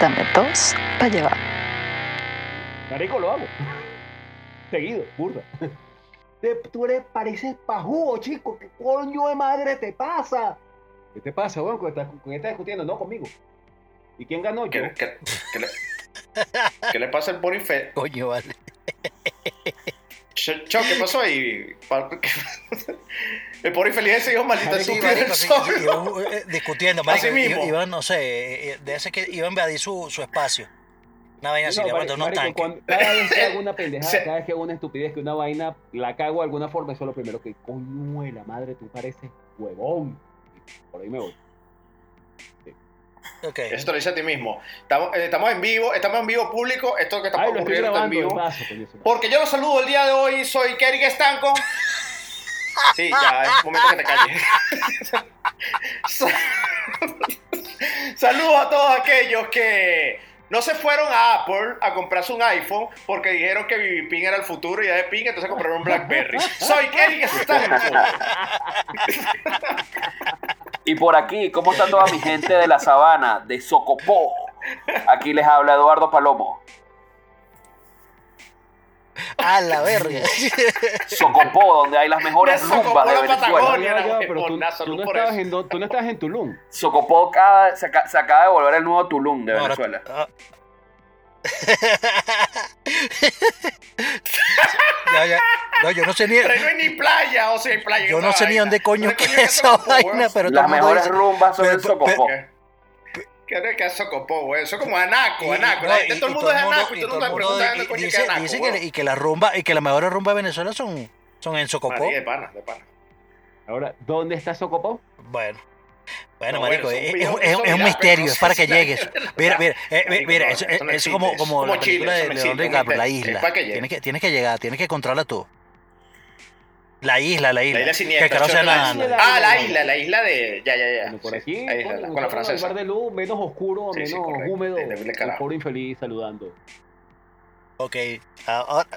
Dame dos para llevar. Marico, lo hago. Seguido, burda. Te- Tú eres, pareces pajugo, chico. ¿Qué coño de madre te pasa? ¿Qué te pasa, weón? ¿Con quién estás- discutiendo? No, conmigo. ¿Y quién ganó? Yo. ¿Qué, qué- qué le, qué le pasa al Bonife? Coño, vale. Ch- Cho, ¿qué pasó ahí? El pobre infeliz se dijo maldita marico, iban, eh, discutiendo, Así marico, mismo. i- iban, no sé, eh, de ese que iban a invadir su, su espacio. Una vaina así, No, marico, tanques. cuando- cada vez que hago una pendejada, cada vez que hago una estupidez, que una vaina la cago de alguna forma, eso es lo primero que, coño la madre, tú pareces huevón. Por ahí me voy. Ok. Eso te lo dice a ti mismo. Estamos, eh, estamos en vivo, estamos en vivo público. Esto que estamos ocurriendo está en vivo. paso. Porque yo los saludo el día de hoy, soy Kerry Estanco. Sí, ya es momento que te calles. Saludos a todos aquellos que no se fueron a Apple a comprarse un iPhone porque dijeron que Vivipin era el futuro y ya de Pin, entonces compraron un Blackberry. Soy Kerry Estanco. Y por aquí, ¿cómo está toda mi gente de la sabana, de Socopó? Aquí les habla Eduardo Palomo. A la verga. Socopó, donde hay las mejores rumbas de la Venezuela. Pero tú, tú no estabas en, tú no estabas en Tulum. Socopó acaba- se, aca- se acaba de volver el nuevo Tulum de No, ahora- Venezuela. ah. ya, ya. No, yo no sé ni. Pero no hay ni playa, o sea, hay playa. Yo no sé ni vaina. dónde coño ¿Dónde queda queda esa vaina, pero Las el mejores dice- rumbas son pero- en Socopó. ¿Qué? ¿Qué que es Socopó, güey? Eso es como Anaco, Y- Anaco. y- todo el y mundo es Anaco y y todo el mundo pregunta dónde coño dice, Anaco. dice que, y que la rumba y que las mejores rumbas de Venezuela son, son en Socopó. De pana, de pana. Ahora, ¿dónde está Socopó? Bueno. Bueno, No, marico, es, es- es un misterio, es para que llegues. Mira, mira, eh, Marico, mira, no, eso, eso no es como, como Como la película eso de León DiCaprio, la es isla. para que llegue. Tienes que, tienes que llegar, tienes que controlar tú. La isla, la isla. isla que siniestra, que la isla. Ah, la isla, la isla de. Ya, ya, ya. Bueno, por Sí, aquí, ahí está, coño, con la francesa. bar de luz, menos oscuro, Sí, sí, menos correcto. húmedo. El pobre infeliz saludando. Ok. ah, ahora-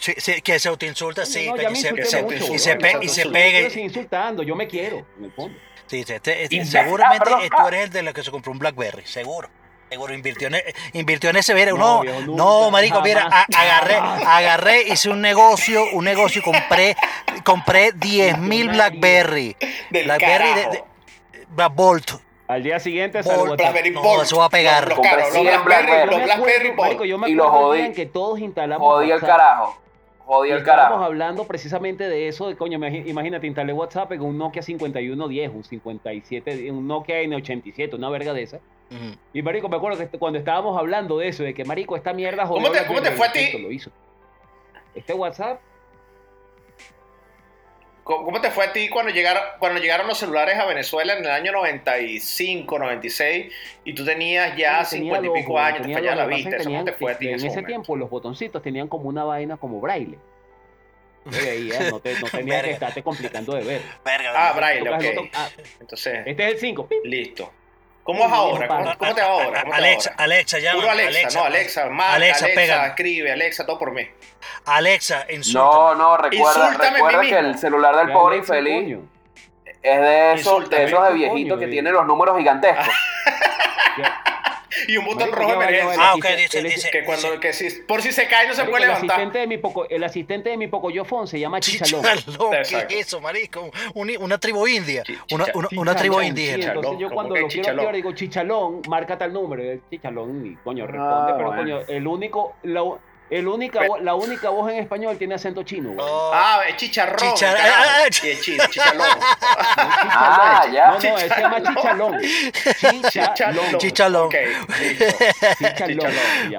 sí, sí, que se autoinsulta, sí. no, y se, se- mucho, y se pe- me y se pega. Pero sin insultando, yo me quiero, en el fondo. Sí, sí, este- este- seguramente ah, tú ah. eres el de los que se compró un Blackberry, seguro. Seguro, invirtió en, e- invirtió en ese ver. No, No, viejo, no, marico, mira, a- agarré, agarré, hice un negocio, un negocio y compré, compré 10 mil. Blackberry. Del Blackberry de, carajo. de- Bla- Bolt. Al día siguiente Bol- salió WhatsApp. Blackberry No, Bolt. eso va a pegar. Los, los caros, los 100 Blackberry, Blackberry. los Blackberry Bolt. marico, yo me Y lo acuerdo el jodí. que todos instalamos Jodí el carajo. Jodí el carajo. hablando precisamente de eso, de coño, imagínate, instalé WhatsApp en un Nokia 5110, un 57, un Nokia N87, una verga de esa. Y marico, me acuerdo que cuando estábamos hablando de eso, de que marico, esta mierda jodió ¿Cómo te- cómo te fue a ti? Lo hizo. Este WhatsApp, ¿Cómo cómo te fue a ti cuando llegaron, cuando llegaron los celulares a Venezuela en el año 95, 96 y tú tenías ya tenía 50 y dos, pico años, te tenía fallaba la vista? pasa es ¿Eso que cómo te tenían- fue a ti en En ese momento? tiempo los botoncitos tenían como una vaina como braille. Veías, no, te, no tenías que estarte complicando de ver. Verga, Ah. Braille, ok. ah, Entonces, este es el 5. listo. ¿Cómo es ahora? ¿Cómo, cómo te va ahora? ¿Cómo te va Alexa, ahora? Alexa, llama. Puro Alexa, no, Alexa, marca, Alexa, Alexa, pégame. escribe, Alexa, todo por mí. Alexa, insulta. No, no, recuerda, recuerda que el celular del pobre infeliz es de esos, de esos de viejitos que tienen los números gigantescos. Y un botón rojo de emergencia. Ah, ok, dice, el- dice. Que cuando, sí. que si, por si se cae no se Marico, puede el levantar. asistente de mi poco, el asistente de mi pocoyofón se llama Chichalón. Chichalón, ¿qué es eso, marico? Un- una tribu india. Una, una, una tribu sí, indígena. Chichalón, entonces yo ¿cómo cuando lo quiero activar digo Chichalón, marca tal número, Chichalón y coño responde, Ah, pero bueno. coño, el único, la, el única, Pero- la única voz en español tiene acento chino, güey. Oh, Ah, es chicharrón. Chichar- carajo. ah, ah, Y es chi- chichalón. Ah, ya. No, no, él se llama Chichalón. Chichalón. Chichalón. Ok, listo. Chichalón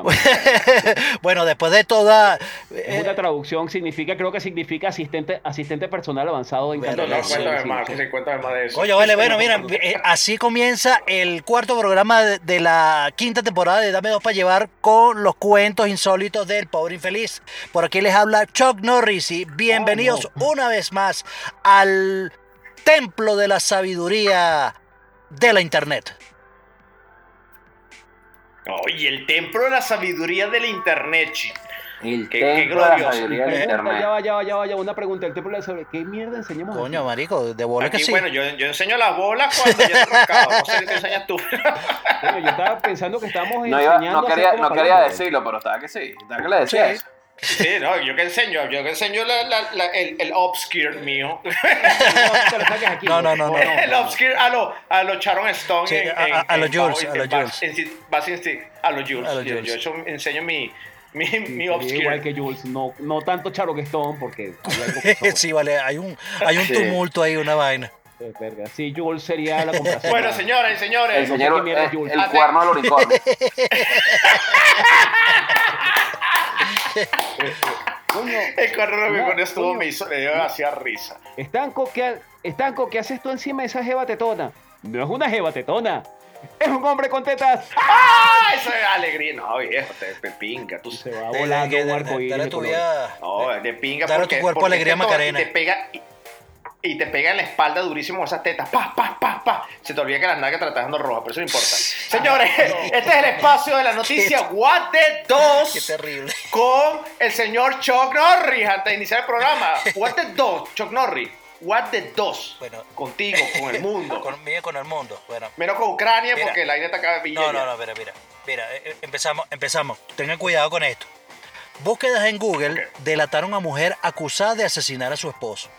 bueno, después de toda. Eh, una traducción, significa, creo que significa asistente, asistente personal avanzado en Verga, No, cuéntame sí, más, sí. cuéntame más de eso. Coño, vale, bueno, mira, eh, así comienza el cuarto programa de, de la quinta temporada de Dame Dos para Llevar con los cuentos insólitos del pobre infeliz. Por aquí les habla Chuck Norris y bienvenidos Oh, una vez más al templo de la sabiduría de la internet. Oye, el templo de la sabiduría del internet, chi. El Qué- qué templo de la glorioso. sabiduría internet. ya va, ya va, ya va, ya va, una pregunta. El templo de la sobre qué mierda enseñamos aquí? Coño, marico, de bola que Aquí, sí. bueno, yo, yo enseño las bolas cuando ya estoy rascado. No sé qué enseñas tú. Coño, yo estaba pensando que estábamos No, iba- enseñando no quería, no quería decirlo, pero estaba que sí. Estaba que le decía Sí. Sí, no, yo que enseño, yo que enseño la, la- la- el, el obscure mío. No, no lo aquí, No, no, el obscure a los a lo Sharon Stone. Sí, en, a- en- a- Jules, a Jules. A los Jules. A Yo- Jules. Yo, eso enseño mi, mi, Sí, mi igual que Jules, no, no tanto Charo que Stone, porque hay algo sí, vale, hay un, hay un Sí. tumulto ahí, una vaina. Verga. Sí, Jules sería la comparación. Bueno, señoras y El señores, sé señor, mierda eh, Jules. el cuerno del unicornio. Coño, el cuadro Ya, con estuvo me hizo, me dio hacía risa. Estanco, ¿qué, Estanco, ¿qué haces tú encima de esa jeva tetona? No es una jeva tetona, es un hombre con tetas. ¡Ah! Eso es alegría. No, viejo, te, te pinga. Tú, Se va volando un de- arcoíris dale tu vida. no, de pinga Dale porque, tu cuerpo porque alegría, Macarena. Y te pega, y, y te pega en la espalda durísimo esas tetas. Pa, pa, pa, pa. Se te olvida que las nalgas te las estás dando rojas, pero eso no importa. Señores, este es el espacio de la noticia What the Qué 2 terrible. con el señor Chuck Norris antes de iniciar el programa. What the 2, Chuck Norris. What the 2. Bueno. Contigo, con el mundo. Con, mira, con el mundo. Bueno. Menos con Ucrania Mira. porque la aire está acá No, no, no, mira, mira. Mira, eh, eh, empezamos, empezamos. Tengan cuidado con esto. Búsquedas en Google delataron a mujer acusada de asesinar a su esposo.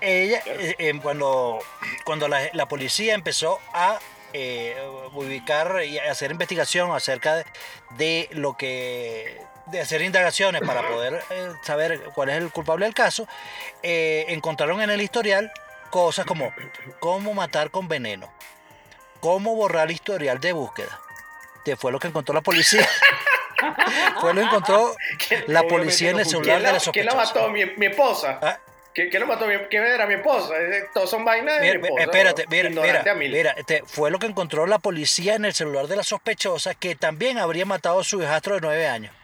Ella, eh, eh, cuando, cuando la, la policía empezó a eh, ubicar y a hacer investigación acerca de, de lo que de hacer indagaciones para poder eh, saber cuál es el culpable del caso, eh, encontraron en el historial cosas como cómo matar con veneno, cómo borrar historial de búsqueda, que fue lo que encontró la policía. fue lo que encontró la policía en el celular ¿Quién de la, la quién la sospechosa. mató? Mi, mi esposa. Ah, ¿Quién, quién lo mató? Mi- ¿Quién era mi esposa? Eh, Todos son vainas de Mira, mi esposa. espérate, mira, mira, mira, este, fue lo que encontró la policía en el celular de la sospechosa que también habría matado a su hijastro de nueve años.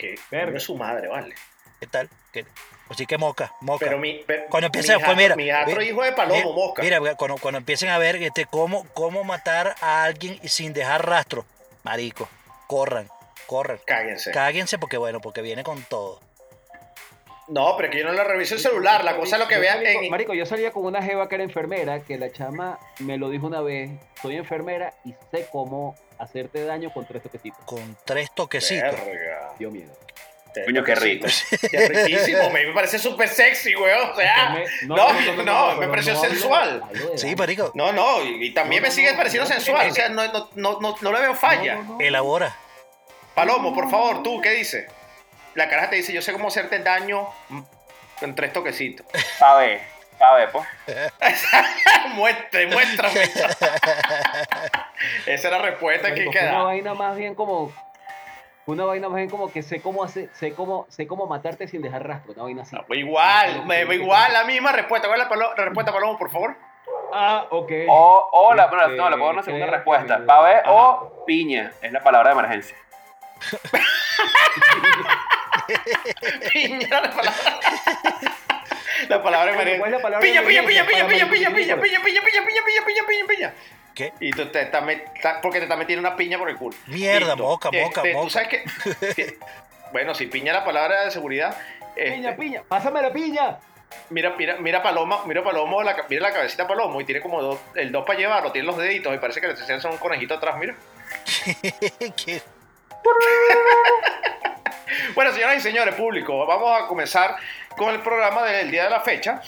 Que Verga. es su madre, vale. ¿Qué tal? ¿Qué? Así que moca, moca. Pero mi. pero cuando mi empiecen, hija- pues mira, Mi mi- hijo de Palomo, mira, mosca. Mira, cuando, cuando empiecen a ver este, cómo, cómo matar a alguien sin dejar rastro, marico, corran, corran. Cáguense. Cáguense porque bueno, porque viene con todo. No, pero que yo no le reviso el celular. La cosa es lo que vean en. Marico, yo salía con una jeva que era enfermera, que la chama me lo dijo una vez, soy enfermera y sé cómo hacerte daño con tres toquecitos. Con tres toquecitos. Verga. Dio miedo. Coño, qué rico. Qué riquísimo. me parece súper sexy, weón. O sea. Enferme- No, no, me pareció sensual. Sí, marico, No, no, y, y también No, me no, sigue no, pareciendo no, sensual. no, O sea, no, no, no, no, no le veo falla. No, no, no. elabora. Palomo, por favor, tú, ¿qué dices? La caraja te dice, yo sé cómo hacerte daño mm, con tres toquecitos. A ver, ver, pues. Muestre, muéstrame. Esa es la respuesta que fue una queda. vaina más bien como una vaina más bien como que sé cómo hacer, sé cómo, sé cómo matarte sin dejar rastro, una vaina así. No, igual, me, igual, la misma respuesta. ¿Cuál es la, palo- la respuesta, Palomo, por favor? Ah, ok. O, o la, bueno, Este, no, le puedo dar una segunda respuesta. Ajá. o piña. Es la palabra de emergencia. Piña, la palabra. La palabra ¿Cuál es emergencia. la palabra Piña, piña, piña, piña, piña, piña, piña, piña, piña, piña, piña, piña, piña, piña. ¿Qué? Y tú te estás porque te estás metiendo una piña por el culo. Mierda, moca, moca, Este, moca. Tú sabes que. bueno, si piña la palabra de seguridad. este, Piña, piña, pásame la piña. Mira, mira, mira Paloma, mira Palomo, la, mira la cabecita de Palomo y tiene como dos, el dos para llevarlo, tiene los deditos y parece que le son un conejito atrás, mira. ¿Qué? Bueno, señoras y señores, público, vamos a comenzar con el programa del día de la fecha.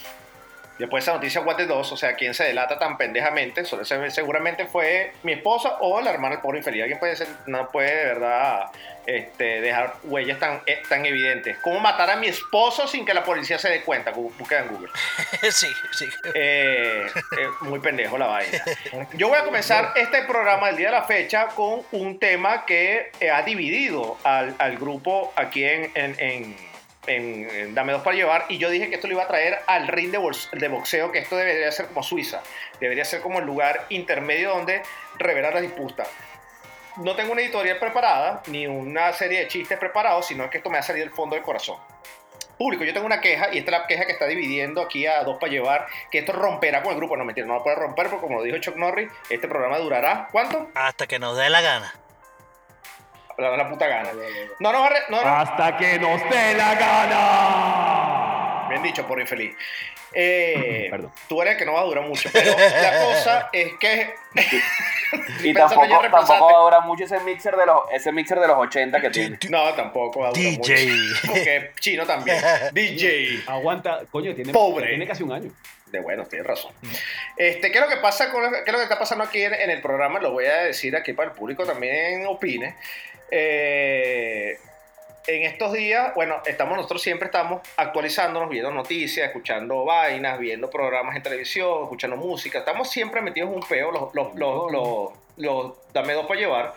Después de esa noticia What the 2, o sea, ¿quién se delata tan pendejamente? Seguramente fue mi esposa o la hermana del pobre infeliz. Alguien puede ser, no puede de verdad este, dejar huellas tan, eh, tan evidentes. ¿Cómo matar a mi esposo sin que la policía se dé cuenta? Busca en Google. Sí, sí. Eh, eh, muy pendejo la vaina. Yo voy a comenzar este programa del día de la fecha con un tema que ha dividido al, al grupo aquí en, en- en- en- Dame Dos para Llevar. Y yo dije que esto lo iba a traer al ring de boxeo, que esto debería ser como Suiza. Debería ser como el lugar intermedio donde revelar las disputas. No tengo una editorial preparada, ni una serie de chistes preparados, sino que esto me ha salido del fondo del corazón público. Yo tengo una queja y esta es la queja que está dividiendo aquí a dos para llevar, que esto romperá con el grupo. No, mentira, no lo puede romper porque como lo dijo Chuck Norris, este programa durará, ¿cuánto? Hasta que nos dé la gana. La, la puta gana. No nos no, no- Hasta que nos dé la gana. Bien dicho, por infeliz. Eh, Perdón. tú eres el que no va a durar mucho, pero la cosa es que. Y ya tampoco, tampoco va a durar mucho ese mixer de los, ese mixer de los 80 que tiene. No, tampoco va a durar DJ. mucho. Porque chino también. DJ. Aguanta, coño, tiene, Pobre. tiene casi un año. De bueno, tienes razón. Este, ¿qué es lo que pasa con qué es lo que está pasando aquí en, en el programa? Lo voy a decir aquí para el público también opine. Eh, en estos días, bueno, estamos nosotros siempre estamos actualizándonos, viendo noticias, escuchando vainas, viendo programas en televisión, escuchando música. Estamos siempre metidos en un peo, los, los, los, los, los dame dos para llevar.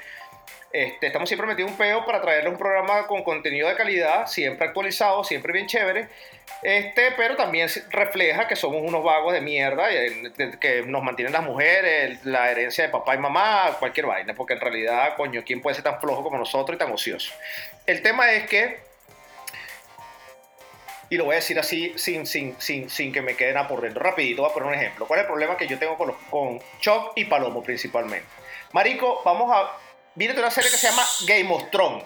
Este, estamos siempre metidos un peo para traerles un programa con contenido de calidad, siempre actualizado, siempre bien chévere. Este, pero también refleja que somos unos vagos de mierda, eh, que nos mantienen las mujeres, la herencia de papá y mamá, cualquier vaina, porque en realidad, coño, ¿quién puede ser tan flojo como nosotros y tan ocioso? El tema es que, y lo voy a decir así sin, sin, sin, sin que me quede nada por dentro, rapidito, voy a poner un ejemplo. ¿Cuál es el problema que yo tengo con, los, con Choc y Palomo principalmente? Marico, vamos a... Mírate una serie que se llama Game of Thrones.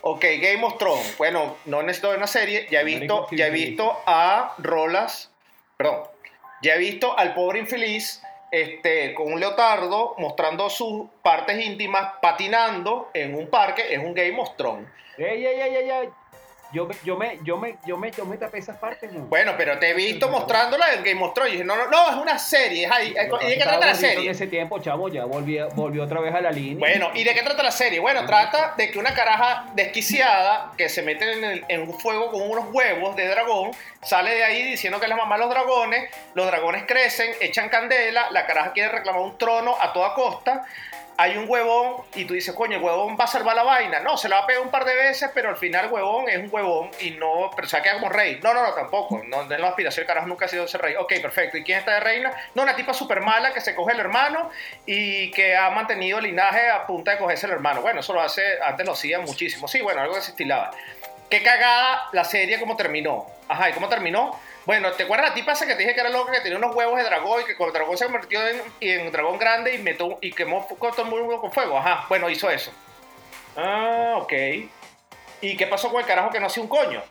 Ok, Game of Thrones. Bueno, no necesito ver una serie. Ya he visto, ya he visto a Rolas. Perdón. Ya he visto al pobre infeliz este, con un leotardo mostrando sus partes íntimas patinando en un parque. Es un Game of Thrones. Ey, ey, ey. Yo, me- yo, me, yo, me, yo, me, yo me tapé esas partes, ¿no? Bueno, pero te he visto mostrándola en Game of Thrones. Y dije, no, no, no, es una serie. es ahí. ¿Y de qué trata la gordito En serie? ese tiempo, chamo, ya volví, volvió otra vez a la línea. Bueno, ¿y de qué trata la serie? Bueno, trata de que una caraja desquiciada que se mete en, el- en un fuego con unos huevos de dragón sale de ahí diciendo que es la mamá de los dragones. Los dragones crecen, echan candela. La caraja quiere reclamar un trono a toda costa. Hay un huevón y tú dices, coño, el huevón va a salvar la vaina. No, se la va a pegar un par de veces, pero al final el huevón es un huevón y no, pero se va a quedar como rey. No, no, no, tampoco. No, no aspiración, el carajo nunca ha sido ser rey. Ok, perfecto. ¿Y quién está de reina? No, una tipa súper mala que se coge el hermano y que ha mantenido el linaje a punta de cogerse el hermano. Bueno, eso lo hace, antes lo hacía muchísimo. Sí, bueno, algo que se estilaba. Qué cagada la serie como terminó. Ajá, ¿y cómo terminó? Bueno, ¿te acuerdas la tipa esa que te dije que era loca, que tenía unos huevos de dragón y que con el dragón se convirtió en, en dragón grande y, metió, y quemó todo el mundo con fuego? Ajá, bueno, hizo eso. Ah, ok. ¿Y qué pasó con el carajo que no hacía un coño?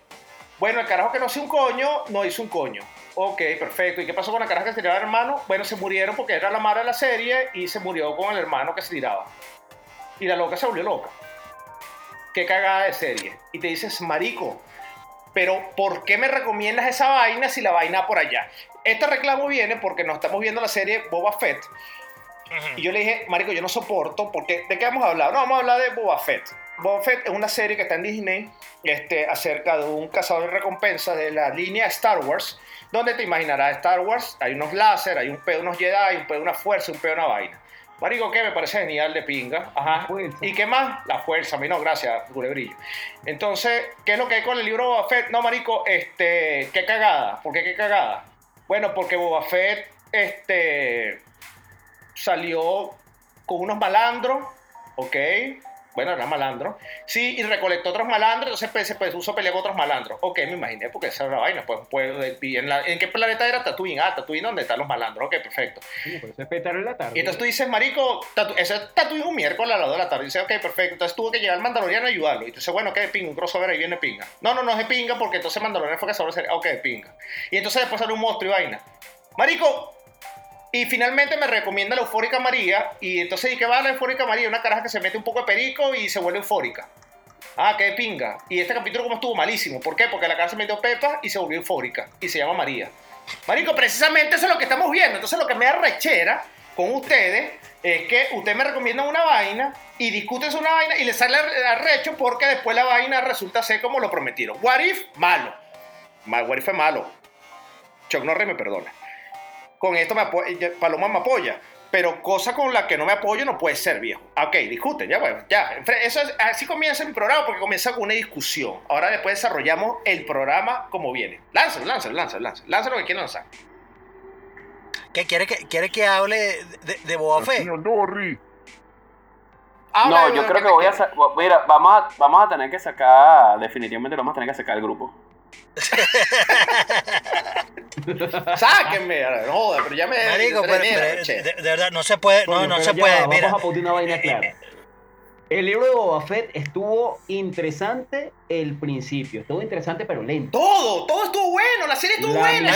Bueno, el carajo que no hacía un coño, no hizo un coño. Ok, perfecto. ¿Y qué pasó con la caraja que se tiraba el hermano? Bueno, se murieron porque era la madre de la serie y se murió con el hermano que se tiraba. Y la loca se volvió loca. Qué cagada de serie. Y te dices, marico, pero ¿por qué me recomiendas esa vaina si la vaina va por allá? Este reclamo viene porque nos estamos viendo la serie Boba Fett. Y yo le dije, marico, yo no soporto, porque ¿de qué vamos a hablar? No, vamos a hablar de Boba Fett. Boba Fett es una serie que está en Disney este, acerca de un cazador de recompensas de la línea Star Wars, donde te imaginarás Star Wars, hay unos láser, hay un pedo de unos Jedi, un pedo de una fuerza, un pedo de una vaina. Marico, ¿qué? Me parece genial de pinga. Ajá. ¿Y qué más? La fuerza. A mí no, gracias, culebrillo. Entonces, ¿qué es lo que hay con el libro Boba Fett? No, marico, este, qué cagada. ¿Por qué qué cagada? Bueno, porque Boba Fett, este, salió con unos malandros, ¿ok? Bueno, era malandro. Sí, y recolectó otros malandros, entonces pues, se puso a pelear con otros malandros. Ok, me imaginé, porque esa era la vaina. Pues, pues, en, la- ¿En qué planeta era Tatooine? Ah, Tatooine, ¿dónde están los malandros? Ok, perfecto. Pero eso es la tarde. Y entonces tú dices, marico, tatu ese es Tatooine un miércoles a las 2 de la tarde. Y dice, ok, perfecto. Entonces tuvo que llegar el Mandaloriano a ayudarlo. Y tú dices, bueno, ¿qué pinga? Un crossover ahí viene pinga. No, no, no es de pinga porque entonces Mandaloriano fue de serie. Ok, pinga. Y entonces después sale un monstruo y vaina. Marico, y finalmente me recomienda la eufórica María. Y entonces, ¿y qué va la eufórica María? Una caraja que se mete un poco de perico y se vuelve eufórica. Ah, qué pinga. Y este capítulo como estuvo malísimo. ¿Por qué? Porque la cara se metió pepa y se volvió eufórica. Y se llama María. Marico, precisamente eso es lo que estamos viendo. Entonces lo que me arrechera con ustedes es que ustedes me recomiendan una vaina y discuten una vaina y les sale arrecho porque después la vaina resulta ser como lo prometieron. What if, malo. Ma- What if es malo. Chuck Norris me perdona. Con esto me apo- ya- Paloma me apoya. Pero cosa con la que no me apoyo no puede ser, viejo. Ah, Ok, discuten, ya, bueno, ya. Eso es- así comienza mi programa porque comienza con una discusión. Ahora después desarrollamos el programa como viene. Lánzalo, lánzalo, lánzalo, lánzalo. Lánzalo lo que quieran lanzar. ¿Qué quiere que, quiere que hable de, de Boba Fett? Habla No, de yo creo que voy a Mira, vamos a, vamos a tener que sacar. Definitivamente lo vamos a tener que sacar del grupo. Sáquenme, no joda, pero ya me. Marico, me pero- pero de, de verdad, no se puede, no, Coño, no se ya puede, mira. Vamos a poner una vaina clara. El libro de Boba Fett estuvo interesante el principio. Estuvo interesante, pero lento. Todo, todo estuvo bueno, la serie estuvo La buena.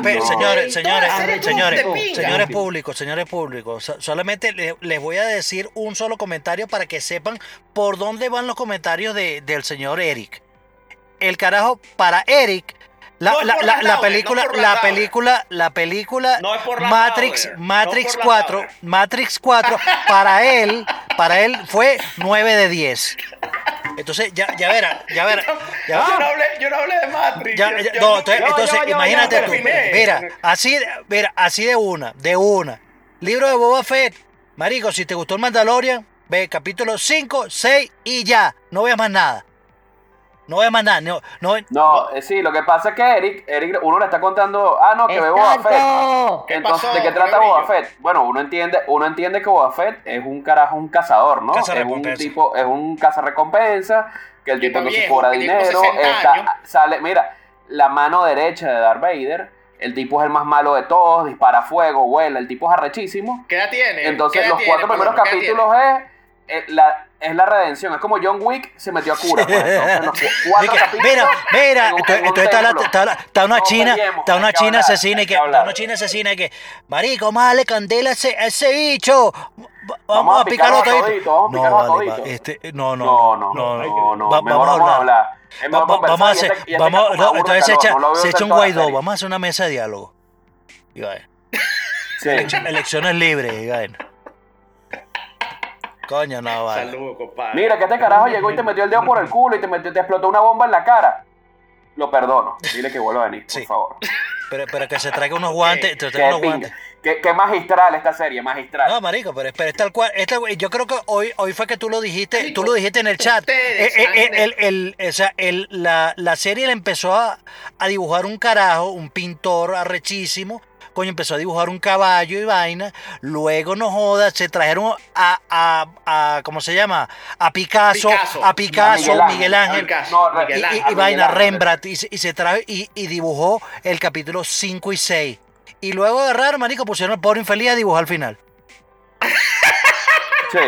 Marico, señores, señores, la serie estuvo señores, señores públicos, señores públicos, so- solamente le- les voy a decir un solo comentario para que sepan por dónde van los comentarios de- del señor Eric. El carajo, para Eric, la, No la- la- la película, no la película, la película por las Matrix, Matrix por las 4, Lauder. Matrix 4, para él, para él fue 9 de 10. Entonces, ya, ya verá, ya verá. ya- Yo no hablé, yo no hablé de Matrix. ya, yo- ya, yo no, entonces, va, entonces, imagínate tú. Mira, así, mira, así de una, de una. Libro de Boba Fett. Marico, si te gustó el Mandalorian, ve capítulo 5, 6 y ya. No veas más nada. No veas más nada. No, no, No, eh, sí, lo que pasa es que Eric, Eric, uno le está contando, ah, no, que ve Boba Fett. ¿Qué Entonces, pasó, ¿de qué trata? Boba Fett? Bueno, uno entiende, uno entiende que Boba Fett es un carajo, un cazador, ¿no? Es un tipo, es un cazarrecompensa, que el tipo no se cobra dinero, 60 está- años. sale, mira, la mano derecha de Darth Vader, el tipo es el más malo de todos, dispara fuego, vuela, el tipo es arrechísimo. ¿Qué edad tiene? Entonces, ¿Qué edad los tiene, cuatro primeros capítulos es, eh, la, es la redención. Es como John Wick se metió a cura. Pues. Entonces, cuatro Mira, mira, en un- en un entonces está, la- está la- está una No china, peleemos, está una china hablar, asesina que, que está una china asesina y que, marico, darle candela a ese, ese bicho, vamos, Vamos a picarlo todito. No, vale, va, este, no, no, No, no, no, no, Va- vamos a hablar. Es Va- va- vamos a hacer, este- este vamos, me no, entonces se echa, se echa un guaidó, vamos a hacer una mesa de diálogo. Y vaina. Sí. Elecciones libres, y vaina. Coño, no, vale. Saludos, compadre. Mira, que este carajo llegó y te metió el dedo por el culo y te, metió, te explotó una bomba en la cara. Lo perdono. Dile que vuelva a venir, por favor. Pero, pero que se traiga unos guantes, te Qué, traiga unos pinga. guantes. Qué- qué magistral esta serie, magistral. No, marico, pero, pero es tal cual. esta- yo creo que hoy, hoy fue que tú lo dijiste, Marico, tú lo dijiste en el chat. Eh, eh, eh, el, el- o sea, el- la, la serie le empezó a, a dibujar un carajo, un pintor arrechísimo. Coño, empezó a dibujar un caballo y vaina. Luego, no jodas, se trajeron a, a, a ¿cómo se llama? A Picasso, Picasso. a Picasso, Miguel Miguel Ángel. Ángel. Picasso, No, y, Miguel y- Ángel. y vaina, Ángel. Rembrandt, y, se- y se trajo y, y dibujó el capítulo 5 y 6. Y luego agarraron, marico, pusieron al pobre infeliz a dibujar al final. Sí.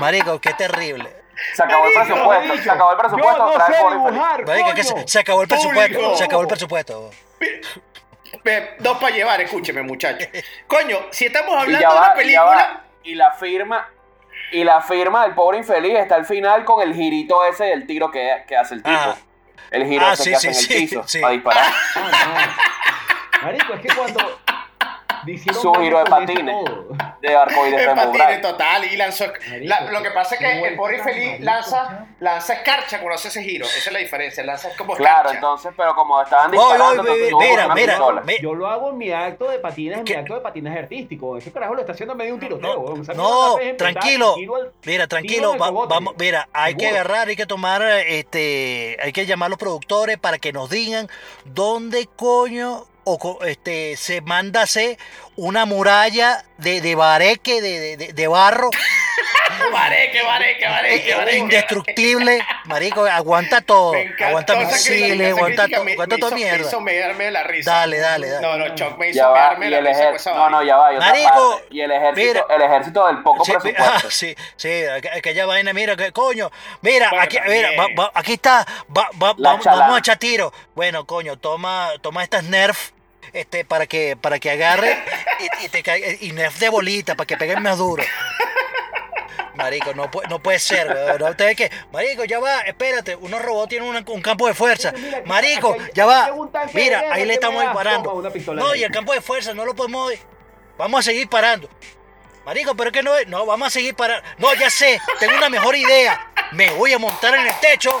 Marico, qué terrible. Se acabó el dicho, Se acabó el presupuesto. Dibujar, Marico, que se, se acabó el presupuesto. Público. Se acabó el presupuesto. Dos para llevar, escúcheme, muchachos. Coño, si estamos hablando de una y película. va. Y la firma. Y la firma del pobre infeliz está al final con el girito ese del tiro que, que hace el tipo. Ah. El giro Ah, ese sí, que hace sí, en el sí, piso sí. para disparar. Ah, no. Marico, es que cuando Su giro de patines. todo. De arcoíris de patines total y lanzó. La- lo que pasa es que el infeliz marico, lanza, lanza escarcha cuando hace ese giro. Esa es la diferencia. Lanza como Claro, escarcha. entonces, pero como estaban disparando, mira, mira, Yo lo hago en mi acto de patinaje, en mi acto de patinaje artístico. Ese carajo lo está haciendo en medio de un tiroteo. No, tranquilo. Mira, tranquilo, vamos, mira, hay que agarrar, hay que tomar, este, hay que llamar a los productores para que nos digan dónde coño o co- este se manda a hacer una muralla de, de bareque, de, de- de- barro, Vareque, vareque, vareque, eh, vareque. indestructible, marico, aguanta todo, aguanta misiles, aguanta, todo, me- aguanta me toda hizo- Me mierda. hizo mearme la risa. Dale, dale, dale. No, no, Chuck me hizo Ya va, mearme y de el la risa No, no, ya va. Marico, parte. Y el ejército, mira. el ejército del poco Sí, presupuesto. ah, sí, sí, aqu- aquella vaina, mira, que coño, mira, Bueno, aquí, mira, va- va- aquí está, va- va- La vamos, vamos a echar tiro. Bueno, coño, toma, toma estas nerf, este, para que, para que agarre y, y te caiga, y nerf de bolita, para que peguen más duro. Marico, no, puede- no puede ser. No, ustedes que, Marico, ya va, espérate, unos robots tienen un campo de fuerza. Marico, ya va. Mira, ahí le estamos disparando. No, y el campo de fuerza no lo podemos. Vamos a seguir parando. Marico, pero es que no es. No, vamos a seguir parando. No, ya sé, tengo una mejor idea. Me voy a montar en el techo.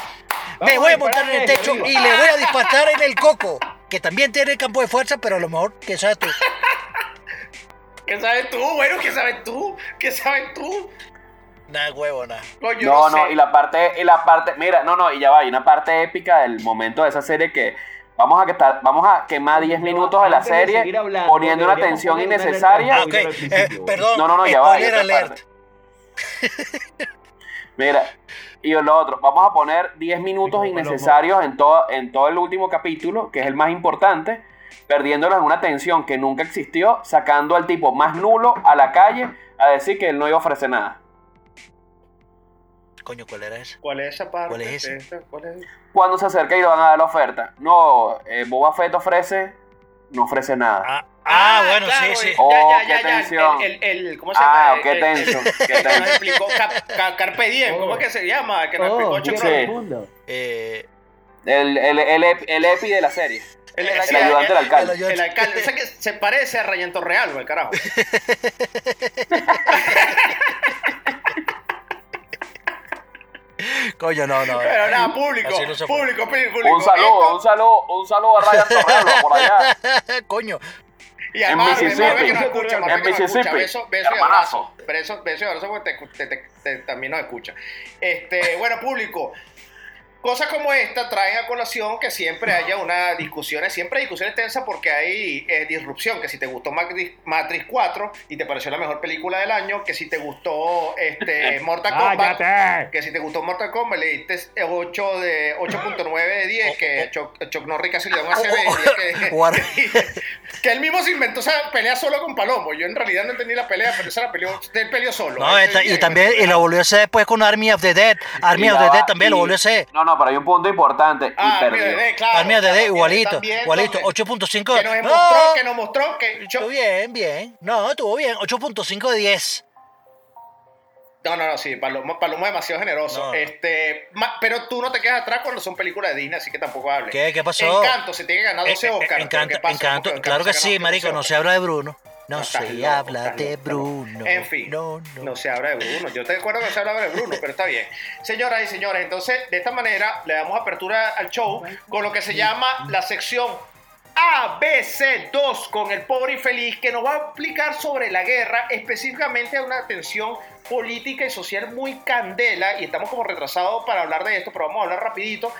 Me voy a montar en el techo y le voy a disparar en el coco. Que también tiene campo de fuerza, pero a lo mejor, que sabes tú? ¿Qué sabes tú? Bueno, ¿qué sabes tú? ¿Qué sabes tú? Nada, huevo, nada. Coño, yo No, no, no, sé. y la parte, y la parte, mira, no, no, y ya va, hay una parte épica del momento de esa serie que vamos a que ta- vamos a quemar 10 minutos de la de serie hablando, poniendo una tensión innecesaria. Ah, alerta ok, al eh, perdón. No, no, no, ya va, alert. Mira, y lo otro, vamos a poner 10 minutos innecesarios en todo, en todo el último capítulo, que es el más importante, perdiéndonos en una tensión que nunca existió, sacando al tipo más nulo a la calle a decir que él no iba a ofrecer nada. Coño, ¿cuál era ese? ¿Cuál es esa parte? ¿Cuál es? Esta, ¿Cuál es? Cuando se acerca y le van a dar la oferta. No, eh, Boba Fett ofrece, no ofrece nada. Ah, ah, bueno, claro, sí, sí. Ya, Oh, ya, qué ya, ya. tensión. El, el, el- ¿Cómo se llama? Ah, El- qué el- tenso, qué que nos explicó Cap- Ca- Carpe Diem, ¿cómo es que se llama? Que nos Oh, explicó qué Sí. Eh, El, el, el, ep- el epi de la serie. El, sí, ayudante del alcalde. el- El alcalde. O sea que se parece a Rayento Real, el carajo. coño, no, no. Pero nada, público. No público, público. Un saludo, Esto- un saludo, un saludo a Ryan Torrelo por allá. coño. Y a En Mississippi. Marvel que nos escucha, En que nos escucha. Mississippi. Beso, beso y abrazo. Beso, beso y abrazo porque te- te- te- te- también nos escucha. Este, bueno, público. Cosas como esta traen a colación que siempre haya una discusiones, siempre hay discusiones tensas porque hay eh, disrupción, que si te gustó Matrix, Matrix 4 y te pareció la mejor película del año, que si te gustó este, Mortal Kombat, ¡Cállate! que si te gustó Mortal Kombat le diste 8 de 8.9 de 10, que Chuck, Chuck Norris casi le da un ACB, y que, Guarda. que él mismo se inventó esa pelea solo con Palomo. Yo en realidad no entendí la pelea, pero esa la peleó, él peleó solo. No, esta- y también, y lo volvió a hacer después con Army of the Dead. Army Y of the Dead también lo volvió a hacer. No, no, pero hay un punto importante. Ah, y perdió. mira, de- claro. También, igualito, también, igualito, entonces, 8.5. Que nos ¡No! mostró, que nos mostró que yo- Estuvo bien, bien. No, estuvo bien, 8.5 de 10. No, no, no, sí, Palomo es demasiado generoso. No, no. Este, ma- pero tú no te quedas atrás cuando son películas de Disney, así que tampoco hables. ¿Qué? ¿Qué pasó? Encanto, se tiene que ganar 12 Eh, eh, Oscars. Encanto. Encanto, claro que sí, marico, 12 no se habla de Bruno. No, se loco, habla de. Bruno. En fin, no, no. no se habla de Bruno. Yo te acuerdo que no se habla de Bruno, pero está bien. Señoras y señores, entonces de esta manera le damos apertura al show con lo que se llama la sección ABC2 con el pobre infeliz que nos va a explicar sobre la guerra, específicamente a una tensión política y social muy candela y estamos como retrasados para hablar de esto, pero vamos a hablar rapidito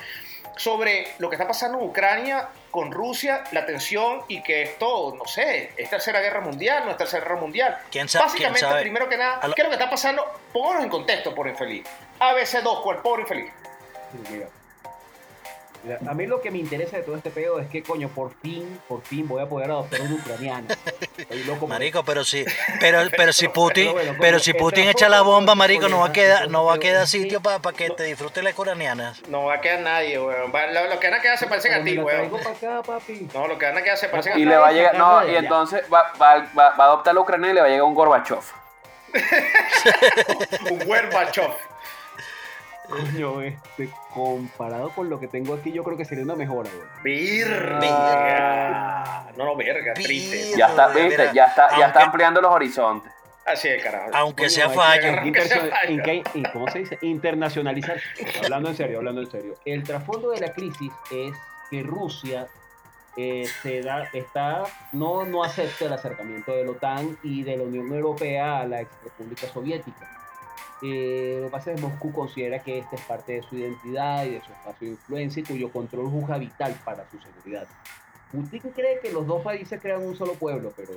sobre lo que está pasando en Ucrania con Rusia, la tensión y que esto, no sé, es tercera guerra mundial, no es tercera guerra mundial. ¿Quién sa- Básicamente, quién sabe? primero que nada, ¿qué es lo que está pasando? Pónganos en contexto, pobre infeliz. ABC2 con el pobre infeliz. A mí lo que me interesa de todo este pedo es que, coño, por fin, por fin voy a poder adoptar un ucraniano. Estoy loco. por- Marico, pero si, pero, pero si Putin, Pero bueno, coño, pero si Putin echa la bomba, marico, no va a quedar, no va a quedar sitio para que te disfrutes la ucraniana. No va a quedar nadie, weón. Lo, lo que van a quedar se parecen a ti, weón. acá, papi. No, lo que van a quedar se parecen a Y ti. le va a llegar, no, y entonces va, va, va, va a adoptar la Ucrania y le va a llegar un Gorbachev. Un Gorbachev. Coño, este, comparado con lo que tengo aquí, yo creo que sería una mejora, güey. Verga. No, no, verga, triste. Ya está, viste, ya está, ya está ampliando los horizontes. Así es, carajo. Aunque Coño, sea in- ¿Cómo se dice? Internacionalizar. hablando en serio, hablando en serio. El trasfondo de la crisis es que Rusia eh, se da, está, no, no acepta el acercamiento de la OTAN y de la Unión Europea a la ex República Soviética. Eh, lo que pasa es que Moscú considera que esta es parte de su identidad y de su espacio de influencia y cuyo control juzga vital para su seguridad. Putin cree que los dos países crean un solo pueblo, pero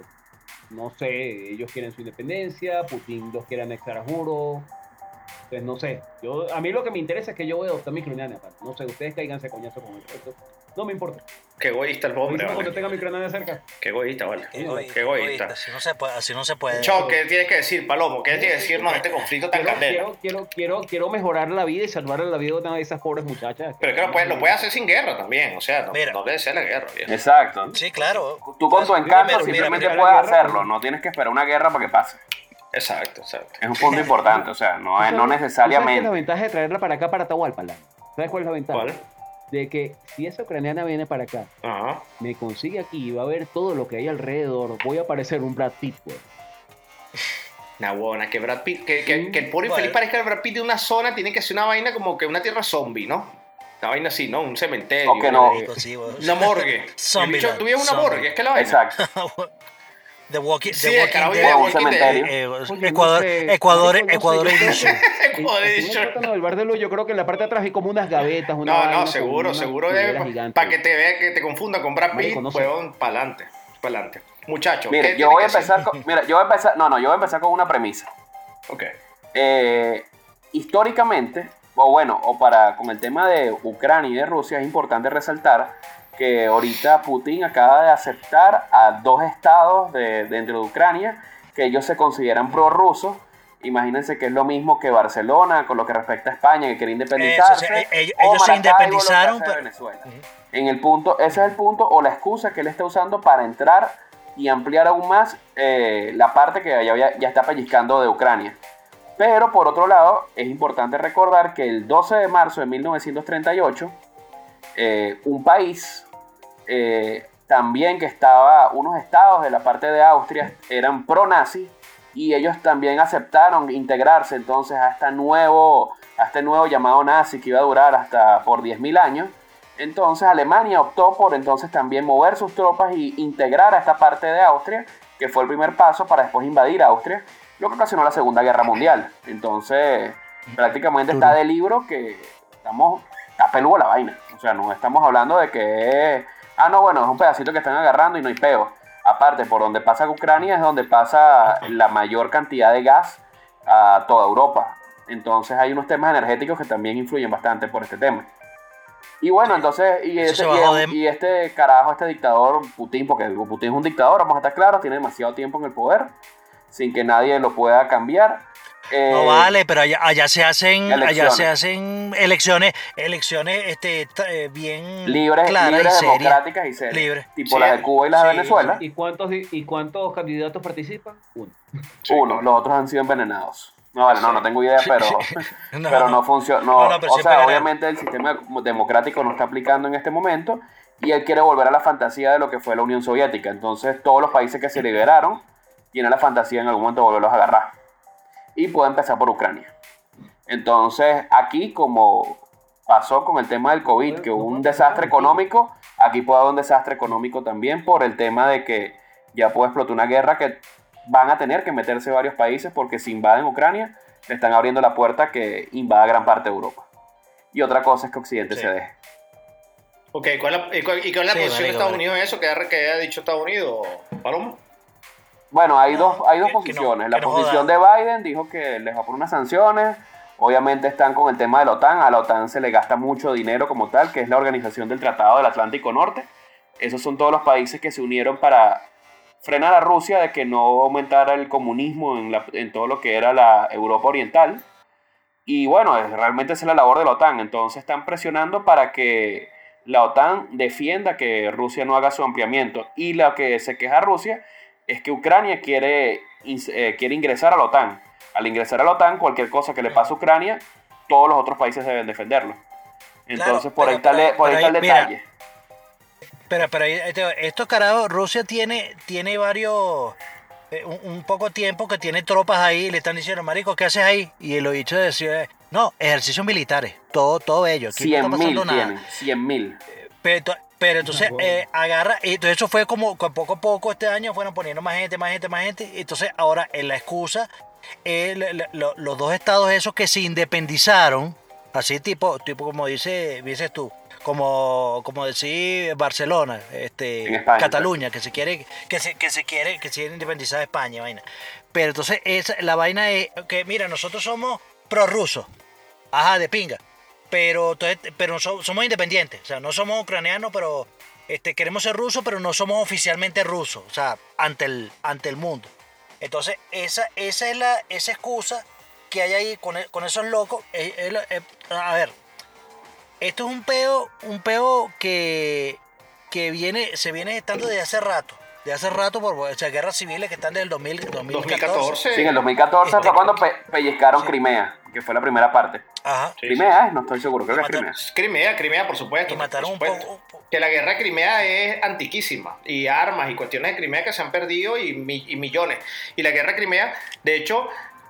no sé, ellos quieren su independencia, Putin los quiere anexar a juro. Entonces, no sé, yo, a mí lo que me interesa es que yo voy a adoptar mi no sé, ustedes cáiganse coñazo con el resto. No me importa. Qué egoísta el Avísame hombre, cuando vale. tenga mi cerca. Qué egoísta, vale. Egoísta, Qué egoísta. Así no se puede, así no se puede. Chao, ¿qué tienes que decir, Palomo? ¿Qué tienes que decirnos de este conflicto tan Quiero, candela? quiero, quiero, quiero, quiero mejorar la vida y salvar la vida de una de esas pobres muchachas. Pero que lo puedes, lo puedes hacer sin guerra también, o sea, no, Mira. no debe ser la guerra. viejo. Exacto. Sí, claro. Tú con tu encanto mira, simplemente mira, mira, puedes la hacerlo, no tienes que esperar una guerra para que pase. Exacto, exacto. Es un punto importante, o sea, no, es, no ¿Sabes la necesariamente. ventaja de traerla para acá, para Atahualpa? Lalo? ¿Sabes cuál es la ventaja? ¿Cuál? De que si esa ucraniana viene para acá, Ajá. me consigue aquí y va a ver todo lo que hay alrededor, voy a parecer un Brad Pitt, güey. Una buena, que Brad Pitt, que, que, que el pobre Bueno. infeliz parezca el Brad Pitt de una zona, tiene que ser una vaina como que una tierra zombie, ¿no? Una vaina así, ¿no? Un cementerio. O que no. Una morgue. Zombie vives una zombie. morgue, es que la vaina. Exacto. The Walking, Sí, The Walking Dead. de un cementerio. Eh, Oye, Ecuador, no sé, Ecuador, no sé, Ecuador Edition. En el bar de luz, yo creo que en la parte de atrás hay como unas gavetas, una No, vaina no, seguro, seguro para que te vea, que te confunda con Brad Pitt, huevón, para adelante, para adelante. Muchachos, Mire, ¿qué yo voy a empezar con, mira, yo voy a empezar, no, no, yo voy a empezar con una premisa. Ok. Eh, históricamente, o bueno, o para con el tema de Ucrania y de Rusia, es importante resaltar que ahorita Putin acaba de aceptar a dos estados de, dentro de Ucrania que ellos se consideran prorrusos Imagínense que es lo mismo que Barcelona con lo que respecta a España, que quiere Eso, independizarse. sí, e- ellos, o ellos se independizaron, pero- Venezuela. En el punto, ese es el punto o la excusa que él está usando para entrar y ampliar aún más eh, la parte que ya, ya- ya está pellizcando de Ucrania. Pero por otro lado, es importante recordar que el 12 de marzo de 1938, eh, un país eh, también que estaba, unos estados de la parte de Austria eran pro-nazi y ellos también aceptaron integrarse entonces a, esta nuevo, a este nuevo llamado nazi que iba a durar hasta por 10.000 años. Entonces Alemania optó por entonces también mover sus tropas y integrar a esta parte de Austria, que fue el primer paso para después invadir Austria, lo que ocasionó la Segunda Guerra Mundial. Entonces prácticamente está de libro que estamos, está peludo la vaina. O sea, no estamos hablando de que ah, no, bueno, es un pedacito que están agarrando y no hay peo. Aparte, por donde pasa Ucrania es donde pasa la mayor cantidad de gas a toda Europa. Entonces hay unos temas energéticos que también influyen bastante por este tema. Y bueno, entonces, y este, y este carajo, este dictador Putin, porque Putin es un dictador, vamos a estar claros, tiene demasiado tiempo en el poder, sin que nadie lo pueda cambiar. Eh, No vale, pero allá, allá se hacen, allá elecciones. se hacen elecciones, elecciones este, eh, bien libres, claras libres y serias. democráticas y serias. Libres. Tipo Sí, las de Cuba y las de sí, Venezuela. ¿Y cuántos, ¿Y cuántos candidatos participan? Uno. Uno, los otros han sido envenenados. No, vale, no, no tengo idea, pero, No, pero no funciona. No, No, no, pero o sea, obviamente el sistema democrático no está aplicando en este momento y él quiere volver a la fantasía de lo que fue la Unión Soviética. Entonces, todos los países que se liberaron tienen la fantasía en algún momento de volverlos a agarrar. Y puede empezar por Ucrania. Entonces, aquí, como pasó con el tema del COVID, que hubo un desastre económico, aquí puede haber un desastre económico también por el tema de que ya puede explotar una guerra que van a tener que meterse varios países porque si invaden Ucrania, le están abriendo la puerta que invada gran parte de Europa. Y otra cosa es que Occidente Sí. se deje. Ok, ¿cuál es la, y cuál, y cuál es la Sí, posición de Estados marico. Unidos en eso? ¿Qué ha, qué ha dicho Estados Unidos, Paloma? Bueno, hay No, dos, hay dos que- que no- posiciones. la posición de Biden dijo que les va a poner unas sanciones. Obviamente están con el tema de la OTAN. A la OTAN se le gasta mucho dinero como tal, que es la organización del Tratado del Atlántico Norte. Esos son todos los países que se unieron para frenar a Rusia de que no aumentara el comunismo en, la- en todo lo que era la Europa Oriental. Y bueno, es- realmente esa es la labor de la OTAN. Entonces están presionando para que la OTAN defienda que Rusia no haga su ampliamiento. Y lo que se queja Rusia es que Ucrania quiere, eh, quiere ingresar a la OTAN. Al ingresar a la OTAN, cualquier cosa que le pase a Ucrania, todos los otros países deben defenderlo. Entonces, por, pero- ahí está, pero- por ahí está el detalle. Pero, pero ahí, estos carajos, Rusia tiene, tiene varios, eh, un, un poco tiempo que tiene tropas ahí y le están diciendo, marico, ¿qué haces ahí? Y el dicho decía, no, ejercicios militares, todo, todo ello. Aquí no 100 está mil pasando nada. tienen, 100 mil. Pero, pero entonces bueno. eh, agarra, y entonces eso fue como poco a poco este año fueron poniendo más gente, más gente, más gente. y Entonces ahora en la excusa, eh, lo- los dos estados esos que se independizaron, así tipo, tipo como dice, dices tú, como, como decir Barcelona, este, España, Cataluña, que se quiere, que se, que se quiere, que se quiere independizar de España, vaina. Pero entonces esa, la vaina es que mira, nosotros somos prorrusos. Ajá, de pinga. Pero, entonces, pero so- somos independientes. O sea, no somos ucranianos, pero este, queremos ser rusos, pero no somos oficialmente rusos. O sea, ante el, ante el mundo. Entonces, esa, esa es la esa excusa que hay ahí con, con esos locos. Eh, eh, eh, a ver, esto es un peo, un peo que, que viene, se viene estando desde hace rato. De hace rato por o sea, guerras civiles que están desde el 2000, 2014. 2014. Sí, en el 2014 Este- fue cuando pe- pellizcaron Sí. Crimea, que fue la primera parte. Ajá. Sí, Crimea, no estoy seguro, creo que es Crimea. Crimea, Crimea, por supuesto. Y mataron un por supuesto. poco. Que la guerra de Crimea es antiquísima. Y armas y cuestiones de Crimea que se han perdido y, mi- y millones. Y la guerra de Crimea, de hecho,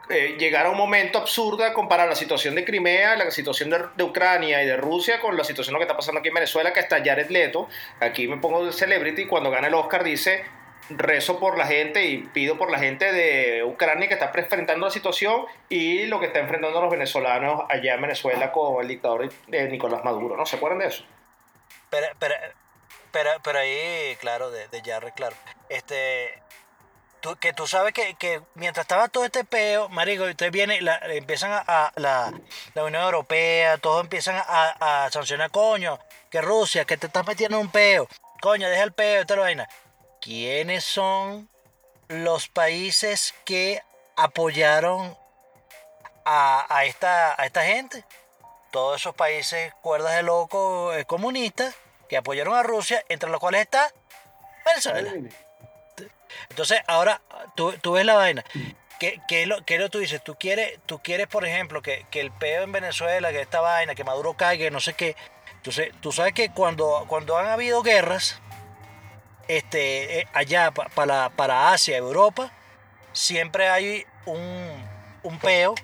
eh, llegar a un momento absurdo a comparar la situación de Crimea, la situación de, de Ucrania y de Rusia con la situación lo que está pasando aquí en Venezuela, que hasta Jared Leto, aquí me pongo de celebrity, y cuando gana el Oscar dice rezo por la gente y pido por la gente de Ucrania que está enfrentando la situación y lo que está enfrentando los venezolanos allá en Venezuela con el dictador de Nicolás Maduro, ¿no? ¿Se acuerdan de eso? Pero, pero, pero, pero ahí, claro, de, de Jarre, claro. Este, que tú sabes que, que mientras estaba todo este peo, marico, usted viene, la, empiezan a, la, la Unión Europea, todos empiezan a, a sancionar, coño, que Rusia, que te estás metiendo en un peo, coño, deja el peo, esta vaina. ¿Quiénes son los países que apoyaron a, a esta, a esta gente, todos esos países cuerdas de locos eh, comunistas que apoyaron a Rusia, entre los cuales está Venezuela. Entonces, ahora tú, tú ves la vaina. ¿Qué, qué es lo, qué es lo que tú dices? Tú quieres, tú quieres por ejemplo, que, que el peo en Venezuela, que esta vaina, que Maduro caiga, no sé qué. Entonces, tú sabes que cuando, cuando han habido guerras, este, eh, allá pa- para, para Asia, Europa, siempre hay un, un peo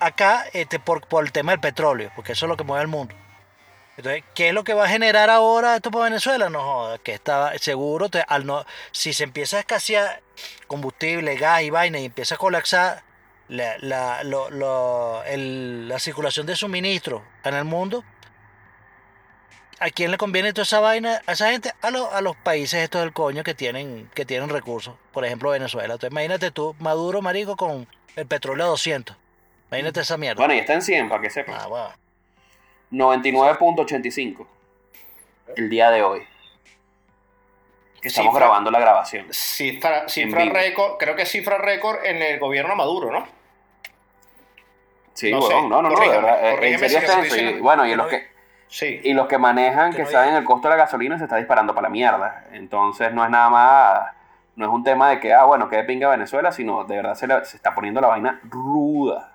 acá este, por, por el tema del petróleo, porque eso es lo que mueve el mundo. Entonces, ¿qué es lo que va a generar ahora esto para Venezuela? No joda, que está seguro, te- al no, si se empieza a escasear combustible, gas y vaina y empieza a colapsar la, la, la circulación de suministro en el mundo, ¿a quién le conviene toda esa vaina? A esa gente, a, los- a los países estos del coño que tienen, que tienen recursos, por ejemplo Venezuela. Entonces, imagínate tú, Maduro, marico, con el petróleo a 200. Imagínate esa mierda. Bueno, y está en 100, para que sepan. Ah, bueno. 99.85 el día de hoy. Que estamos Cifra- grabando la grabación. Cifra, cifra récord, creo que cifra récord en el gobierno Maduro, ¿no? Sí, No huevón, sé, no, no, no, de corrígame, verdad. eh, En serio si lo eso. Y, bueno, y los que, Sí. y los que manejan, Que saben el costo de la gasolina, se está disparando para la mierda. Entonces no es nada más, no es un tema de que, ah, bueno, que de pinga Venezuela, sino de verdad se, le- se está poniendo la vaina ruda.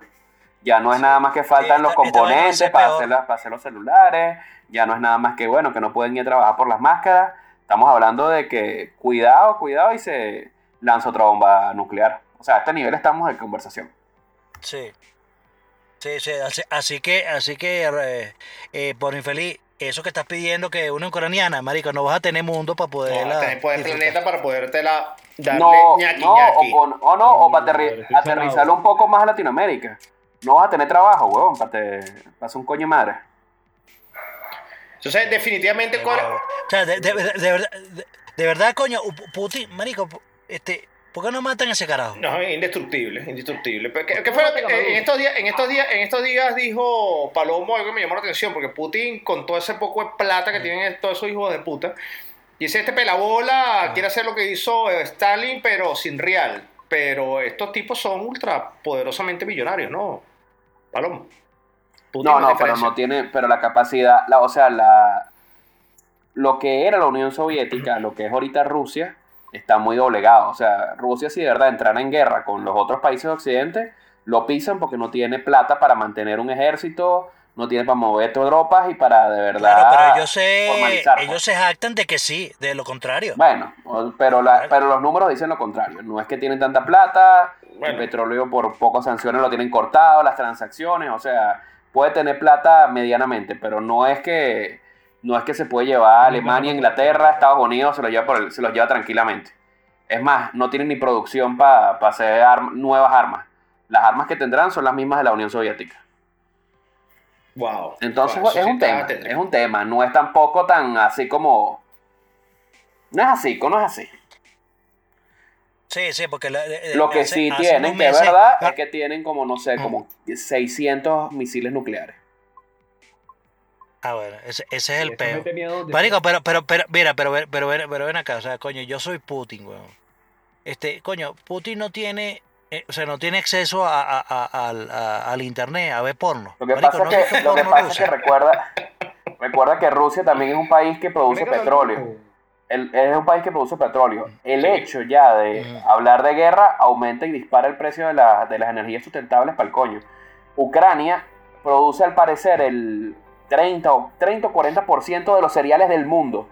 Ya no es nada más que faltan Sí, los componentes para hacer, las- para hacer los celulares, ya no es nada más que, bueno, que no pueden ir a trabajar por las máscaras. Estamos hablando de que cuidado, cuidado y se lanza otra bomba nuclear. O sea, a este nivel estamos de conversación. Sí. Sí, sí, así, así que, así que, eh, eh, por infeliz, eso que estás pidiendo que una ucraniana, marico, no vas a tener mundo para No, poder. tener poder planeta para podértela darle No, ñaqui no, ñaqui. o, con- o no, o para No, aterri- aterrizarlo un poco más a Latinoamérica. No vas a tener trabajo, huevón, para, te, para hacer un coño madre. Entonces, definitivamente, ¿cuál- O sea, de, de- de- de verdad, de, de verdad, coño, Pu- Putin, marico, este, ¿por qué no matan a ese carajo? No, es indestructible, indestructible. ¿Qué, qué fue lo que- eh, en estos días, en estos días, en estos días dijo Palomo algo que me llamó la atención, porque Putin, con todo ese poco de plata que tienen todos esos hijos de puta, dice este pelabola quiere hacer lo que hizo Stalin, pero sin real. Pero estos tipos son ultra poderosamente millonarios, ¿no? Palomo. Putin No, no, pero no tiene, pero la capacidad, la, o sea, la, lo que era la Unión Soviética, lo que es ahorita Rusia, está muy doblegado. O sea, Rusia si de verdad entrara en guerra con los otros países de Occidente, lo pisan porque no tiene plata para mantener un ejército, no tiene para mover tropas y para de verdad Claro, pero ellos se, pues. ellos se jactan de que sí, de lo contrario. Bueno, pero, la- pero los números dicen lo contrario. No es que tienen tanta plata, Bueno. el petróleo por pocas sanciones lo tienen cortado, las transacciones, o sea, puede tener plata medianamente, pero no es que no es que se puede llevar a Alemania, Inglaterra, Estados Unidos, se los lleva, por el- se los lleva tranquilamente. Es más, no tienen ni producción para hacer arm- nuevas armas. Las armas que tendrán son las mismas de la Unión Soviética. Wow. Entonces Wow, es un tema, es un tema, no es tampoco tan así como... No es así, no es así. Sí, sí, porque la- eh, Lo que hace- sí tienen, que es verdad, es que tienen como, no sé, Mm. como 600 misiles nucleares. Ah, bueno, ese, ese es el peo. Marico, pero, pero, pero, mira, pero, pero, pero, ven- pero ven acá, o sea, coño, yo soy Putin, weón. Este, coño, Putin no tiene, eh, o sea, no tiene acceso a, a- a- al, a- al internet, a ver porno. Lo que Marico, pasa, ¿no es que, lo que, pasa es que recuerda, recuerda que Rusia también es un país que produce petróleo. El- es un país que produce petróleo. El Sí. hecho ya de Ujú. hablar de guerra aumenta y dispara el precio de, la- de las energías sustentables para el coño. Ucrania produce al parecer el 30 o 30 o 40% de los cereales del mundo.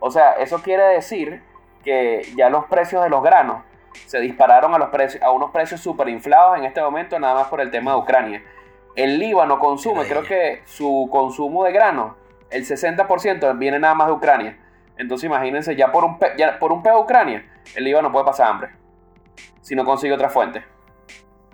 O sea, eso quiere decir que ya los precios de los granos se dispararon a, los precios, a unos precios súper inflados en este momento, nada más por el tema de Ucrania. El Líbano consume, creo que su consumo de granos, el 60% viene nada más de Ucrania. Entonces imagínense, ya por un, pe- ya por un peo de Ucrania, el Líbano puede pasar hambre. Si no consigue otra fuente.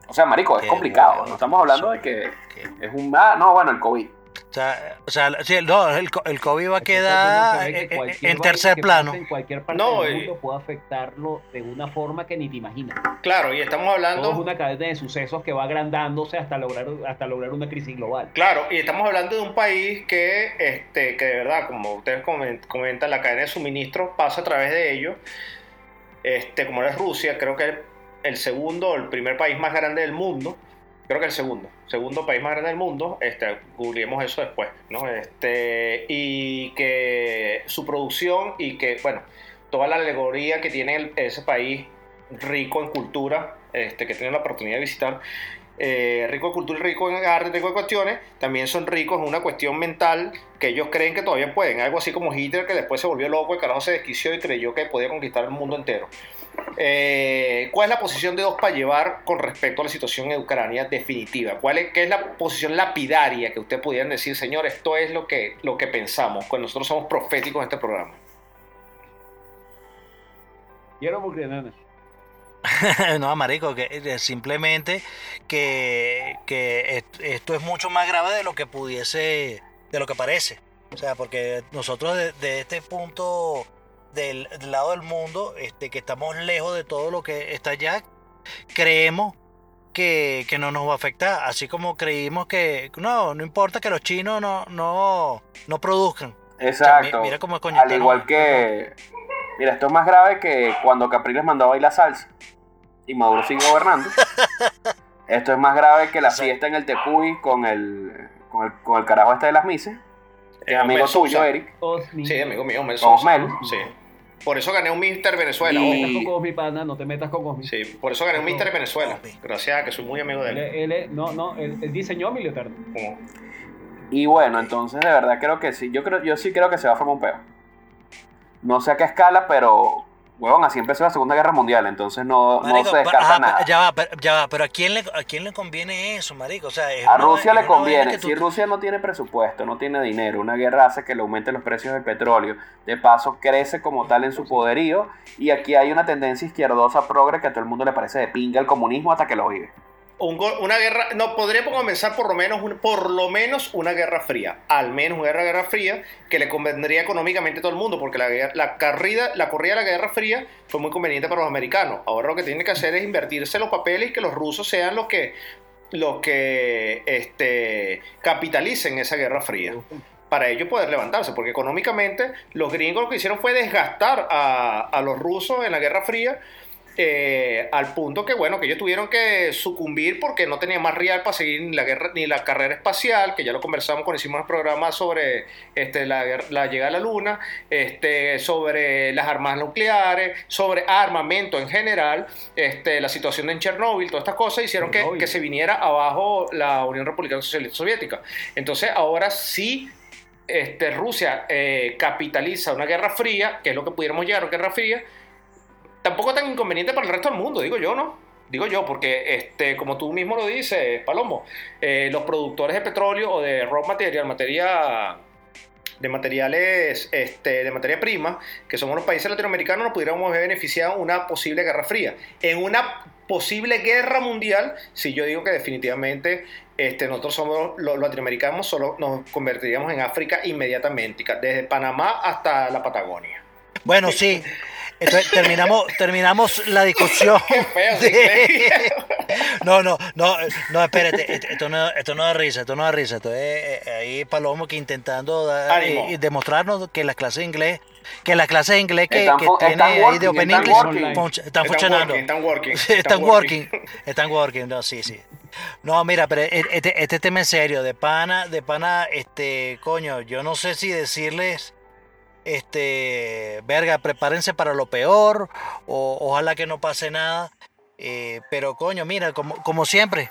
O sea, marico, es Qué complicado. bueno. No estamos hablando de que Que- es un... Ah, no, bueno, el COVID. O sea, o sea, sí, no, el, el COVID va a Es quedar en- tercer que plano. En cualquier parte No, del y- mundo puede afectarlo de una forma que ni te imaginas. Claro, y estamos Todo es hablando. una cadena de sucesos que va agrandándose hasta lograr, hasta lograr una crisis global. Claro, y estamos hablando de un país que, este, que de verdad, como ustedes comen- comentan, la cadena de suministro pasa a través de ellos. Este, como es Rusia, creo que el segundo o el primer país más grande del mundo. Creo que el segundo, segundo país más grande del mundo, este, cubriremos eso después, ¿no? Este, y que su producción y que, bueno, toda la alegoría que tiene ese país rico en cultura, este, que tiene la oportunidad de visitar, eh, rico en cultura y rico en arte, rico en cuestiones, también son ricos en una cuestión mental que ellos creen que todavía pueden. Algo así como Hitler, que después se volvió loco, el carajo se desquició y creyó que podía conquistar el mundo entero. Eh, ¿Cuál es la posición de dos para llevar con respecto a la situación en Ucrania definitiva? ¿Cuál es, ¿Qué es la posición lapidaria que ustedes pudieran decir, señor, esto es lo que, lo que pensamos, cuando nosotros somos proféticos en este programa? Quiero nana. no, marico, que eh, simplemente que, que est- esto es mucho más grave de lo que pudiese, de lo que parece. O sea, porque nosotros de, de este punto del, del lado del mundo, este, que estamos lejos de todo lo que está allá, creemos que, que no nos va a afectar. Así como creímos que no, no importa que los chinos no, no, no produzcan. Exacto. mi- mira cómo es coño, Al no- igual que. Mira, esto es más grave que cuando Capriles mandó a bailar salsa y Maduro sigue gobernando. esto es más grave que la fiesta en el Tepuy con el, con el, con el carajo este de las mises. Que es amigo tuyo, Sousa. Eric. Sí, amigo mío, Sousa. Osmel. Sí. Por eso gané un Mister Venezuela. No te metas con Cosmi, pana, no te metas con Cosmi. Sí, por eso gané un Mister Venezuela. Osmi. Gracias a que soy muy amigo de Él, él. no, no, él, él diseñó Eterno. Como- Y bueno, entonces de verdad creo que sí. Yo creo, yo sí creo que se va a formar un peo. No sé a qué escala, pero. Huevón, así empezó la Segunda Guerra Mundial, entonces no, no se pero- descarta ajá, nada. ya va, pero, ya va, pero ¿a quién, le, ¿a quién le conviene eso, marico? O sea, es A una- Rusia es le conviene. tú- Si Rusia no tiene presupuesto, no tiene dinero, una guerra hace que le aumenten los precios del petróleo. De paso, crece como tal en su poderío. Y aquí hay una tendencia izquierdosa progre que a todo el mundo le parece de pinga el comunismo hasta que lo vive. Una guerra, no, podríamos comenzar por lo menos un- por lo menos una guerra fría, al menos una guerra, guerra fría que le convendría económicamente a todo el mundo, porque la, la corrida, la corrida de la guerra fría fue muy conveniente para los americanos. Ahora lo que tienen que hacer es invertirse los papeles y que los rusos sean los que los que este, capitalicen esa guerra fría para ellos poder levantarse, porque económicamente los gringos lo que hicieron fue desgastar a, a los rusos en la Guerra Fría, eh, al punto que, bueno, que ellos tuvieron que sucumbir porque no tenían más real para seguir ni la, guerra, ni la carrera espacial, que ya lo conversamos cuando hicimos el programa sobre este, la, la llegada a la Luna, este, sobre las armas nucleares, sobre armamento en general, este, la situación en Chernóbil, todas estas cosas hicieron que se viniera abajo la Unión Republicana Socialista Soviética. Entonces, ahora sí este, Rusia eh, capitaliza una guerra fría, que es lo que pudiéramos llegar a una guerra fría, tampoco tan inconveniente para el resto del mundo, digo yo, ¿no? Digo yo, porque este, como tú mismo lo dices, Palomo, eh, los productores de petróleo o de raw material, materia de materiales, este, de materia prima, que somos los países latinoamericanos, nos pudiéramos ver beneficiados en una posible guerra fría. En una posible guerra mundial, si yo digo que definitivamente este, nosotros somos los latinoamericanos, solo nos convertiríamos en África inmediatamente, desde Panamá hasta la Patagonia. Bueno, sí. Entonces, terminamos, terminamos la discusión. Qué feo, sí, de- No, no, no, no, espérate, esto- no, esto no da risa, esto no da risa, esto es ahí Palomo que intentando dar- Ánimo. y, y demostrarnos que las clases de inglés, que las clases de inglés que, Están que tiene están ahí de Open están English working. están funcionando. están working. Están working, están working, no, sí, sí. No, mira, pero e- este, este tema en serio, de pana, de pana, este, coño, yo no sé si decirles, este, verga, prepárense para lo peor, o ojalá que no pase nada, eh, pero coño, mira, como, como siempre,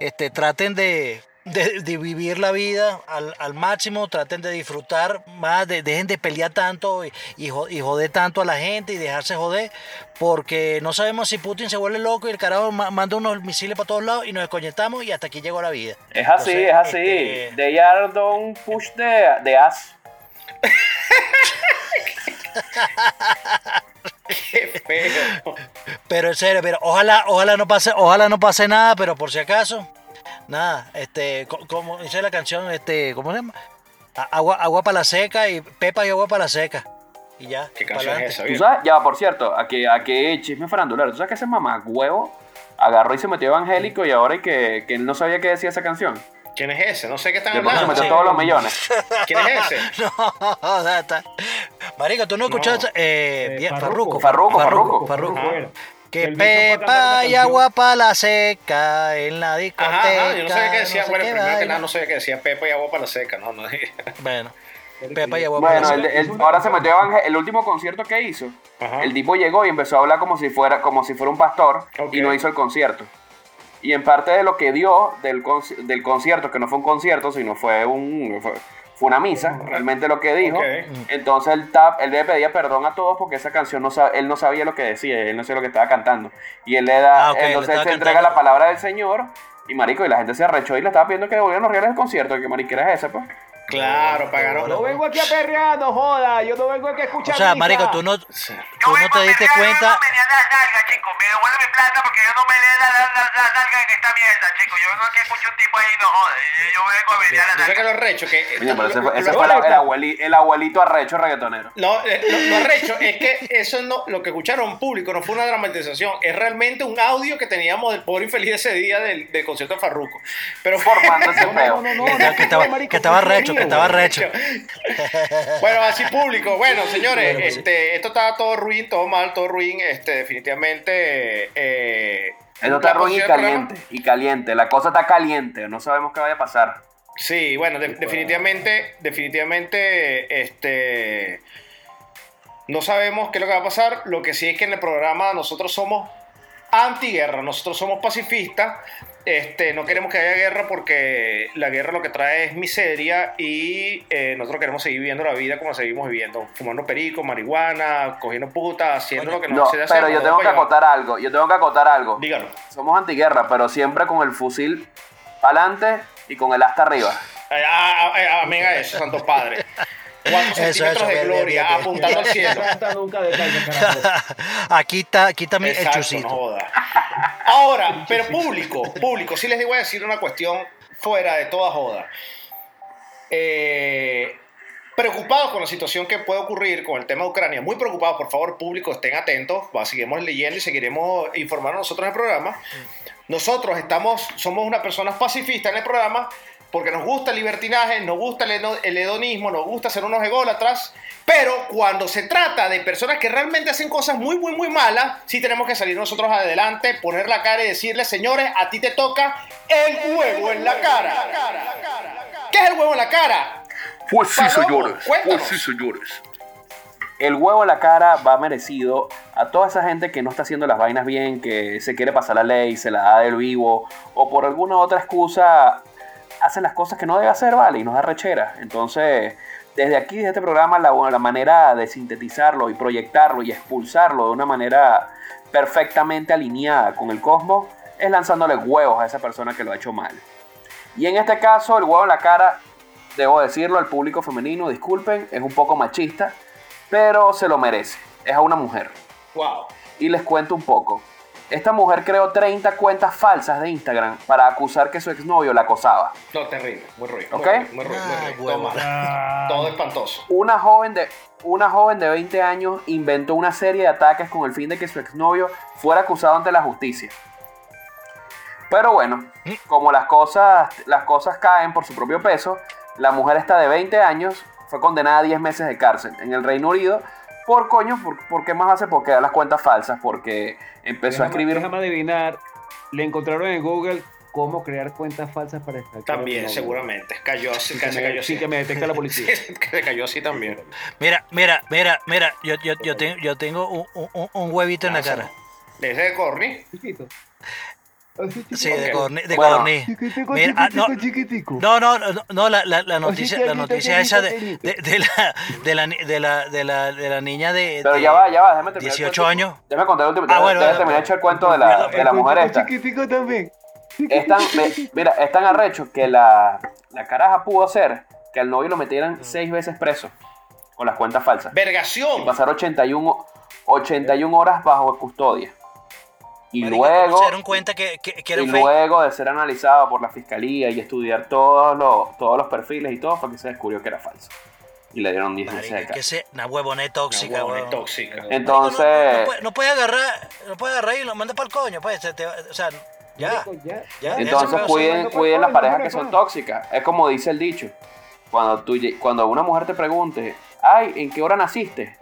este, traten de, de, de vivir la vida al, al máximo, traten de disfrutar más, de- dejen de pelear tanto y, y jo- y joder tanto a la gente y dejarse joder, porque no sabemos si Putin se vuelve loco y el carajo ma- manda unos misiles para todos lados y nos desconectamos y hasta aquí llegó la vida. Es así, Entonces, es así. este- They are don't push the, the ass. Qué feo. Pero en serio, pero ojalá, ojalá no pase, ojalá no pase nada, pero por si acaso, nada, este, co- como dice la canción, este, ¿cómo se llama? A- Agua, agua para la seca y pepa y agua para la seca. Y ya. ¿Qué canción es esa? ¿Tú sabes? Ya, por cierto, aquí, aquí chisme farandulero. ¿Tú sabes que ese mamá huevo agarró y se metió evangélico y ahora y que, que él no sabía qué decía esa canción? ¿Quién es ese? No sé qué están se hablando. metió todos los millones. ¿Quién es ese? No, está. Marico, tú no escuchaste. Eh, Eh, bien. Farruko, Farruko. Farruko. Ajá. Que pepa y agua para la seca en la discoteca. Ajá, ajá, yo no sabía que decía, no sé bueno, qué primero que nada no sabía que decía Pepa y agua para la seca, no, no. Bueno, pepa y agua para la Bueno, seca. el- ahora se metió Evangel- el último concierto que hizo. Ajá. El tipo llegó y empezó a hablar como si fuera, como si fuera un pastor y no hizo el concierto. Y en parte de lo que dio del, conci- del concierto, que no fue un concierto, sino fue un fue, fue una misa, realmente lo que dijo. Entonces él, ta- él le pedía perdón a todos porque esa canción no sab- él no sabía lo que decía, él no sabía lo que estaba cantando. Y él le da, Ah, entonces él se entrega cantando. la palabra del Señor y marico, y la gente se arrechó y le estaba pidiendo que devolvieran los reales del concierto, que mariquera es esa, pues. Claro, pagaron. No vengo aquí a perrear, no joda. Yo no vengo aquí a O escuchar sea, misa. marico, tú no, tú. Yo no te a diste cuenta. Yo no me le das nalga, chico. Me devuelve mi plata porque yo no me le da la, la, la nalga en esta mierda, chico. Yo vengo aquí a escuchar un tipo ahí, no jode. Yo vengo a pelear la Yo sé que nalga. lo recho, que. Oye, pero ese fue, ese lo- fue la- el, abueli- el abuelito arrecho reggaetonero. No, eh, lo, lo arrecho es que eso no, lo que escucharon público no fue una dramatización, es realmente un audio que teníamos del pobre infeliz ese día del, del concierto de Farruko. Pero Formando ese No, no, no, no, Que- no, que estaba- que estaba recho, que estaba recho. bueno, así público. Bueno, señores, Bueno, pues sí. este, esto está todo ruin, todo mal, todo ruin. Este, definitivamente. Eh, Eso está ruin y caliente. Y caliente. La cosa está caliente. No sabemos qué vaya a pasar. Sí, bueno, de- definitivamente, definitivamente, este, no sabemos qué es lo que va a pasar. Lo que sí es que en el programa nosotros somos antiguerra, nosotros somos pacifistas. Este, no queremos que haya guerra porque la guerra lo que trae es miseria y eh, nosotros queremos seguir viviendo la vida como la seguimos viviendo, fumando perico, marihuana, cogiendo putas, haciendo lo que no, se hace. Pero yo tengo que acotar algo, yo tengo que acotar algo. Dígalo. Somos antiguerra, pero siempre con el fusil para adelante y con el asta arriba. Ah, ah, eh, amén a eso, santos padres. 4 centímetros de gloria bien, bien, apuntando al cielo. nunca de Aquí está, aquí también Ahora, pero público, público, sí les voy a decir una cuestión fuera de toda joda. Eh, preocupados con la situación que puede ocurrir con el tema de Ucrania, muy preocupados, por favor, público, estén atentos, seguiremos leyendo y seguiremos informando nosotros en el programa. Nosotros estamos, somos unas personas pacifistas en el programa, porque nos gusta el libertinaje, nos gusta el, hedo- el hedonismo, nos gusta ser unos ególatras, pero cuando se trata de personas que realmente hacen cosas muy, muy, muy malas, sí tenemos que salir nosotros adelante, poner la cara y decirles, señores, a ti te toca el huevo en la cara. ¿Qué es el huevo en la cara? Pues sí, señores. Pues sí, señores. El huevo en la cara va merecido a toda esa gente que no está haciendo las vainas bien, que se quiere pasar la ley, se la da del vivo, o por alguna otra excusa hace las cosas que no debe hacer, ¿vale? Y nos da rechera. Entonces, desde aquí, desde este programa, la, la manera de sintetizarlo y proyectarlo y expulsarlo de una manera perfectamente alineada con el cosmos es lanzándole huevos a esa persona que lo ha hecho mal. Y en este caso, el huevo en la cara, debo decirlo al público femenino, disculpen, es un poco machista, pero se lo merece. Es a una mujer. Wow. Y les cuento un poco. Esta mujer creó 30 cuentas falsas de Instagram para acusar que su exnovio la acosaba. No, terrible, muy ruido. ¿Ok? Muy ruido, muy ruido, Ah. Todo huevo. mal. Todo espantoso. Una joven, de, una joven de 20 años inventó una serie de ataques con el fin de que su exnovio fuera acusado ante la justicia. Pero bueno, como las cosas, las cosas caen por su propio peso, la mujer esta de 20 años fue condenada a 10 meses de cárcel en el Reino Unido por coño, por, ¿por qué más hace? Porque da las cuentas falsas, porque empezó a escribir... Déjame adivinar. Le encontraron en Google cómo crear cuentas falsas para estar También, seguramente. Cayó así, que me- cayó así. sí, que me detecta la policía. que se cayó así también. Mira, mira, mira, mira, yo, yo, yo, tengo, yo tengo un, un- un huevito en la cara. Ese de Corny. Chiquito. Así. Sí, de corni. De Bueno. corni. Chiquitico, Mira, ah, no, chiquitico, chiquitico. No, no, no, no, la, la, la noticia, la noticia esa de, de, de la, de, la, de, la, de, la, de la niña de, Pero ya va, ya va, déjame terminar. el 18 cuento. años. Déjame contar el último. Ah, bueno, déjame terminar echar el cuento de la, de la mujer esta. Chiquitico también. Es tan, me- mira, es tan arrecho que la, la caraja pudo hacer que al novio lo metieran seis veces preso con las cuentas falsas. Y Vergación. pasar 81, 81 horas bajo custodia. Y Marico, ¿cómo luego, se dieron cuenta que, que, que era y un luego de ser analizado por la fiscalía y estudiar todos los, todos los perfiles y todo, fue que se descubrió que era falso. Y le dieron 10 meses de que cárcel. se, una huevona es tóxica, Una huevona tóxica. Marico, no- Entonces, no, puede, no puede agarrar, no puede agarrar y lo manda para el coño, pues, se te va- o sea, ya. Marico, ya, Ya, ya. Entonces cuiden, cuiden las parejas que son tóxicas. Es como dice el dicho. Cuando, tú, cuando una mujer te pregunte, ay, ¿en qué hora naciste?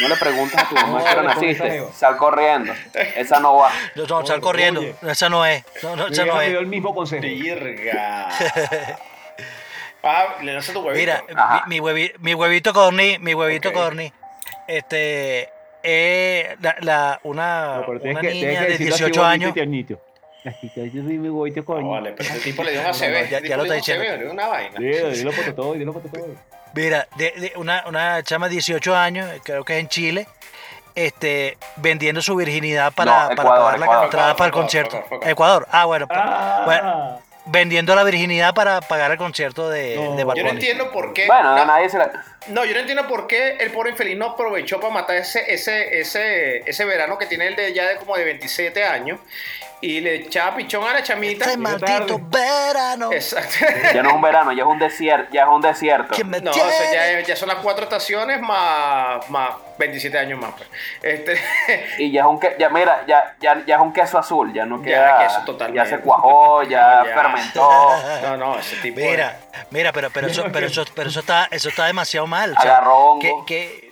No le preguntes a tu mamá No, que pongas naciste. Sal corriendo. Esa no va. No, no, sal corriendo. oye. Esa no es. No, no, esa no me dio es. el mismo consejo. Virga. Ah, le das tu huevito. Mira, mi, mi huevi- mi huevito corny, mi huevito Ok. corny, este, eh, la, la- una, No, pero tienes una que- niña de decirlo así 18 bonito y años. huevito No, vale, pero ese tipo le dio un ACB. ya- ya lo está ACB, diciendo. dio una vaina. Dilo, dilo por todo, dilo por todo. Mira, de, de una, una chama de 18 años, creo que es en Chile, este, vendiendo su virginidad para, No, para Ecuador, pagar la Ecuador, entrada Ecuador, para el Ecuador, concierto. Ecuador, Ecuador. Ecuador. Ah, bueno, pues, bueno, Ah, vendiendo la virginidad para pagar el concierto de, No. de Bad Yo no entiendo por qué. Bueno, no, nadie se la. No, yo no entiendo por qué el pobre infeliz no aprovechó para matar ese, ese, ese, ese verano que tiene el de ya de como de 27 años y le echaba pichón a la chamita. Este maldito verano Exacto. Ya no es un verano, ya es un desierto. Ya es un desierto. me No, o sea, ya, es- ya son las cuatro estaciones más, más 27 años más. Pues. Este, Y ya es un que, ya mira, ya, ya, ya es un queso azul, ya no Ya, queda. queso totalmente. Ya se cuajó, ya, ya. fermentó, no, no, ese tipo. de- Mira, mira, pero, pero eso, pero eso, pero eso está, eso está demasiado mal. agarró que, que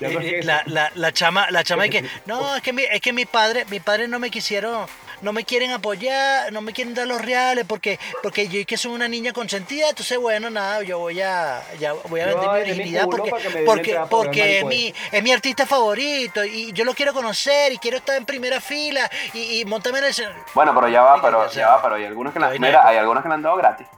eh, la, la, la chama, la chama es que, no, es que mi, es que mi padre, mi padre no me quisieron, no me quieren apoyar, no me quieren dar los reales porque, porque yo que soy una niña consentida, entonces bueno, nada, yo voy a, ya voy a vender mi virginidad porque, porque, porque es mi, es mi artista favorito y yo lo quiero conocer y quiero estar en primera fila y, y montarme en el. Bueno, pero ya va, pero ya va, pero hay algunos que la, mira, de- hay algunos que le han dado gratis.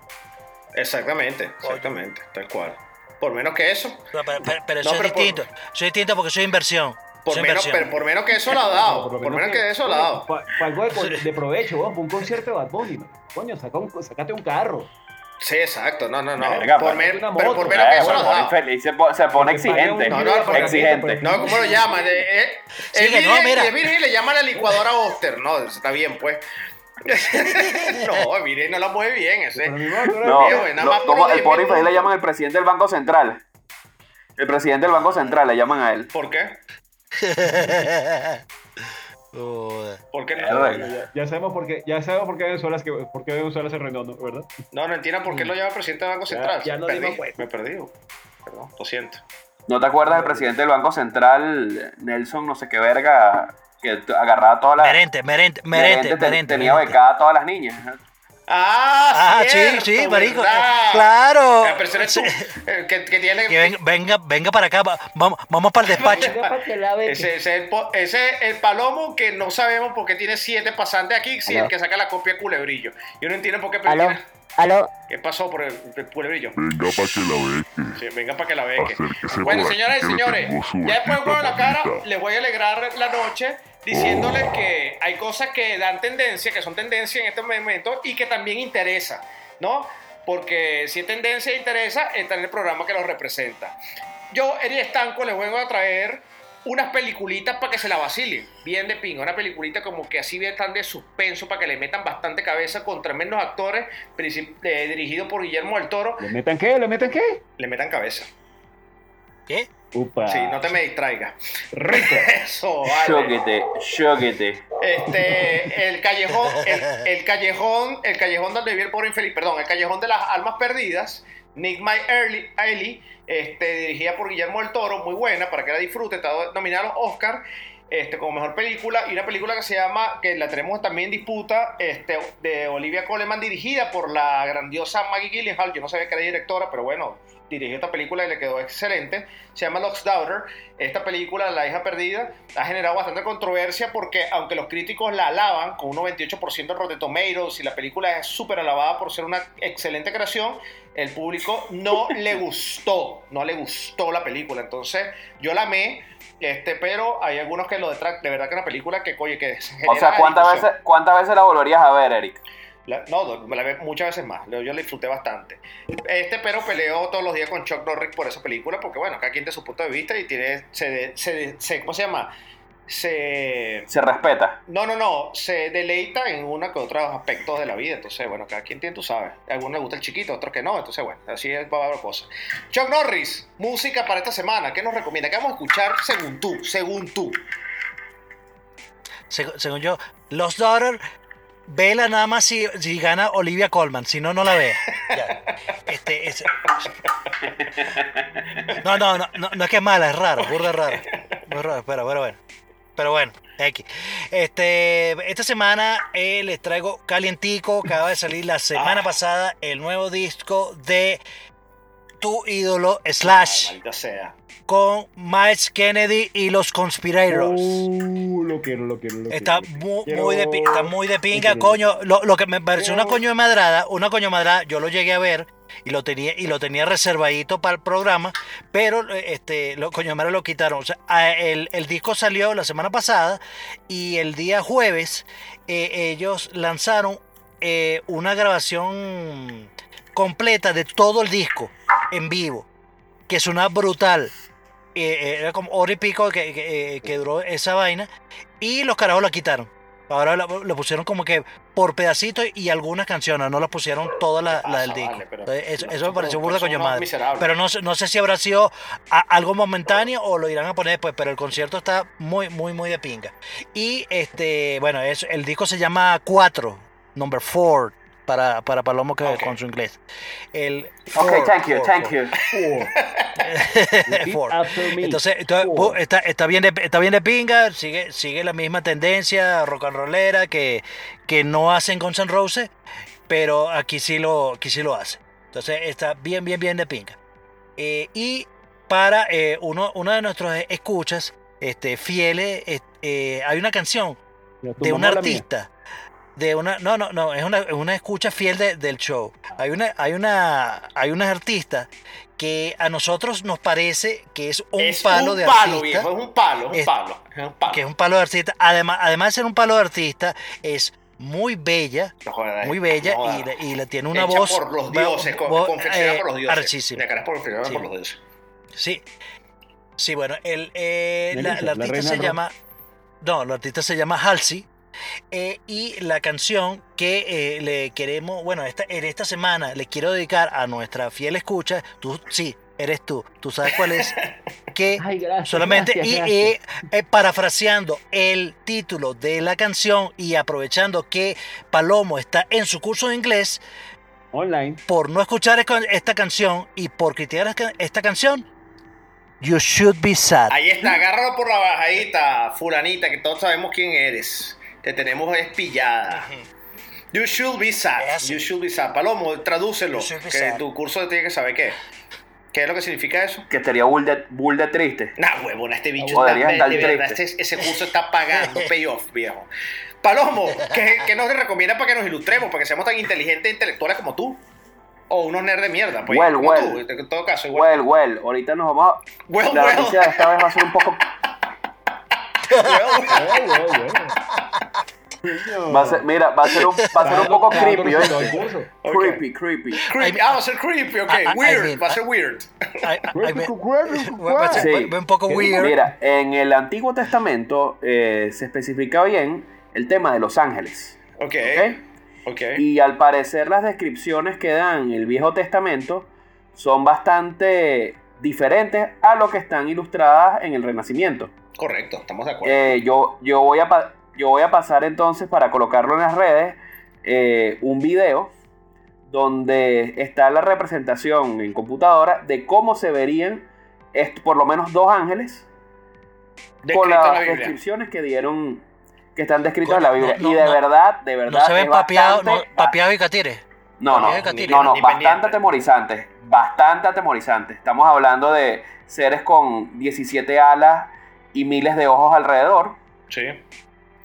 Exactamente, exactamente, tal cual. Por menos que eso. Pero, pero- pero- pero eso No, es pero por- distinto, eso es distinto porque es inversión. Por es menos, inversión. pero por menos que eso lo ha dado. Por, menos que eso lo ha dado. Para algo de, de provecho, para un concierto de Bad Bunny. Coño, saca un, sacate un carro. Sí, exacto. No, no, no. Verga, por una pero moto. por menos que Eh, eso lo bueno, ha dado. infeliz, se, po- se pone Que exigente. No, no, porque- exigente. No, ¿cómo lo llaman? Eh, eh, Sí, el que no, mira. el virgen le llama la licuadora Oster. No, está bien, pues. no, virgen no la mueve bien. Ese. No, Viejo, y nada más como los el 10 pobre infeliz le llaman el presidente del Banco Central. El presidente del Banco Central le llaman a él. ¿Por qué? ¿Por qué no? Ya, ya sabemos por qué, ya sabemos por qué Venezuela es que, por qué Venezuela se arruinó, ¿no? ¿verdad? No, no entiendo por qué lo llama presidente del Banco Ya- Central. ya no perdí, cuenta. me perdí. Perdón, lo siento. ¿No te acuerdas del presidente del Banco Central, Nelson, no sé qué verga, que agarraba todas las... Merente, merente, merente, Merente te- merente. tenía merente. becada a todas las niñas. Ah, Ah, sí, cierto, sí, marico. ¿verdad? Claro. La persona es tú, eh, que, que tiene... Que venga, venga, venga para acá, va- vamos, vamos para el despacho. Ese, ese es el, ese es el palomo que no sabemos por qué tiene siete pasantes aquí, si el que saca la copia es culebrillo. Yo no entiendo por qué. pero Aló. ¿Qué pasó por el, el culebrillo? Venga para que la beque. Sí, venga para que la beque. Acérquese Bueno, señoras y señores, ya después de besita, la cara, les voy a alegrar la noche diciéndoles que hay cosas que dan tendencia, que son tendencia en este momento y que también interesa, ¿no? Porque si es tendencia e interesa, está en el programa que los representa. Yo, Eri Estanco, les vengo a traer unas peliculitas para que se la vacilen, bien de pinga, una peliculita como que así bien tan de suspenso para que le metan bastante cabeza con tremendos actores, eh, dirigido por Guillermo del Toro, ¿Le metan qué? ¿Le metan qué? le metan cabeza. ¿Qué? Upa. Sí, no te me distraigas. Rico. Eso, vale. Shóquete, shóquete. Este, el callejón, el, el callejón, el callejón donde vive el pobre infeliz, perdón, el callejón de las almas perdidas, Nick My Early, Early, este, dirigida por Guillermo del Toro, muy buena, para que la disfrute, está nominada a los Oscar, este, como mejor película, y una película que se llama, que la tenemos también en disputa, este, de Olivia Coleman, dirigida por la grandiosa Maggie Gyllenhaal, yo no sabía que era directora, pero bueno, dirigió esta película y le quedó excelente, se llama Lost Daughter, esta película, La hija perdida, ha generado bastante controversia porque aunque los críticos la alaban con un 98% de Rotten Tomatoes y la película es súper alabada por ser una excelente creación, el público no le gustó, no le gustó la película. Entonces yo la amé, este, pero hay algunos que lo detractan. De verdad que es una película que, oye, que O sea, ¿cuántas veces, ¿cuántas veces la volverías a ver, Eric? La- no, me la ve muchas veces más. Yo la disfruté bastante. Este, pero peleo todos los días con Chuck Norris por esa película, porque bueno, cada quien de su punto de vista y tiene, se, se, se- ¿cómo se llama? Se, Se respeta. no, no, no, se deleita en uno que otros aspectos de la vida. Entonces, bueno, cada quien tiene, tú sabes. A algunos les gusta el chiquito, a otros que no. Entonces, bueno, así es, va a haber cosas. Chuck Norris, música para esta semana. ¿Qué nos recomienda? ¿Qué vamos a escuchar según tú? Según tú. Seg- según yo, Lost Daughter vela nada más si, si gana Olivia Colman, si no, no la veas. Este, es- No, no, no, no, no es que es mala, es raro, burda raro. Es raro, pero, pero bueno. Pero bueno, X. Este, esta semana eh, les traigo calientico, acaba de salir la semana Ah. pasada el nuevo disco de tu ídolo Slash Ah, sea. con Miles Kennedy y los Conspirators. Uh, lo quiero, lo quiero, lo Está quiero. muy, Quiero- muy de, está muy de pinga, coño. Lo, lo que me pareció una coño de madrada, una coño de madrada, yo lo llegué a ver y lo tenía y lo tenía reservadito para el programa, pero eh, este lo coño de madrada lo quitaron. O sea, a- el, el disco salió la semana pasada y el día jueves eh, ellos lanzaron eh, una grabación completa de todo el disco en vivo, que suena brutal. Eh, eh, era como hora y pico que, que, eh, que duró esa vaina. Y los carajos la quitaron. Ahora lo pusieron como que por pedacitos y algunas canciones, no las pusieron todas las la del disco. Entonces, eso, me pareció burda coño madre. Pero no, sé- no sé si habrá sido a- algo momentáneo o lo irán a poner después, pero el concierto está muy, muy, muy de pinga. Y este, bueno, es, el disco se llama 4, number 4, para, para Palomo que Ok. con su inglés. El Ok, four, thank you, four, thank four. you. Four. Entonces, entonces, está, está bien de, está bien de pinga, sigue, sigue la misma tendencia rock and rollera que, que no hacen Guns N' Roses, pero aquí sí lo, aquí sí lo hace. Entonces está bien, bien, bien de pinga. Eh, y para eh, uno, uno de nuestros escuchas, este, fieles, eh, eh, hay una canción de un artista. De una, no, no, no, es una, es una escucha fiel de- del show. Hay una, hay una, hay una artista que a nosotros nos parece que es un es palo un de palo, artista. viejo, es un palo, es un palo, es un palo. Que es un palo de artista. Además, además de ser un palo de artista, es muy bella, No jodas, muy bella no y, le- y le tiene una Hecha voz. por los dioses, co- voz, confeccionada eh, por los dioses. arrechísima. La cara es confeccionada Sí. por los dioses. Sí. Sí, bueno, el, eh, la, la la artista se llama. No, la artista se llama Halsey. Eh, y la canción que eh, le queremos, bueno, esta, en esta semana le quiero dedicar a nuestra fiel escucha. Tú, sí, eres tú. Tú sabes cuál es. Que Ay, gracias. solamente, gracias, y gracias. eh, eh, parafraseando el título de la canción y aprovechando que Palomo está en su curso de inglés, Online. por no escuchar esta- canción y por criticar esta- esta canción, You Should Be Sad. Ahí está, agárralo por la bajadita, fulanita, que todos sabemos quién eres. Te tenemos espillada. You should be sad. Es. You should be sad. Palomo, tradúcelo. Que sad. tu curso tiene que saber qué. ¿Qué es lo que significa eso? Que estaría bull de, bull de triste. Nah, huevona, este bicho No, está, de, verdad, triste. este- ese curso está pagando payoff, viejo. Palomo, ¿qué, qué nos recomienda para que nos ilustremos, para que seamos tan inteligentes e intelectuales como tú? O unos nerds de mierda, pues. Well, well. tú, en todo caso, igual. Well, well, ahorita nos vamos a... Well, la well. noticia de esta vez va a ser un poco... Well, Oh, bueno, bueno. Coño. Va a ser, mira, va a ser un, va a ser un poco creepy, ¿oíste? Creepy, creepy. creepy. Ah, va a ser creepy, ok. I- I- I weird, mean, va a ser weird. Va a ser- un poco weird. Mira, en el Antiguo Testamento eh, se especifica bien el tema de los ángeles. Ok, ¿ok? ok. Y al parecer las descripciones que dan el Viejo Testamento son bastante diferentes a lo que están ilustradas en el Renacimiento. Correcto, estamos de acuerdo. Eh, yo, yo, voy a, yo voy a pasar entonces para colocarlo en las redes eh, un video donde está la representación en computadora de cómo se verían por lo menos dos ángeles con Descrito la las descripciones que dieron que están descritas en la Biblia no, y de no. verdad de verdad No se ven no, papeados y catires. no, no, Papeados y catires. no, no, bastante atemorizante, bastante atemorizante. Estamos hablando de seres con 17 alas y miles de ojos alrededor. Sí.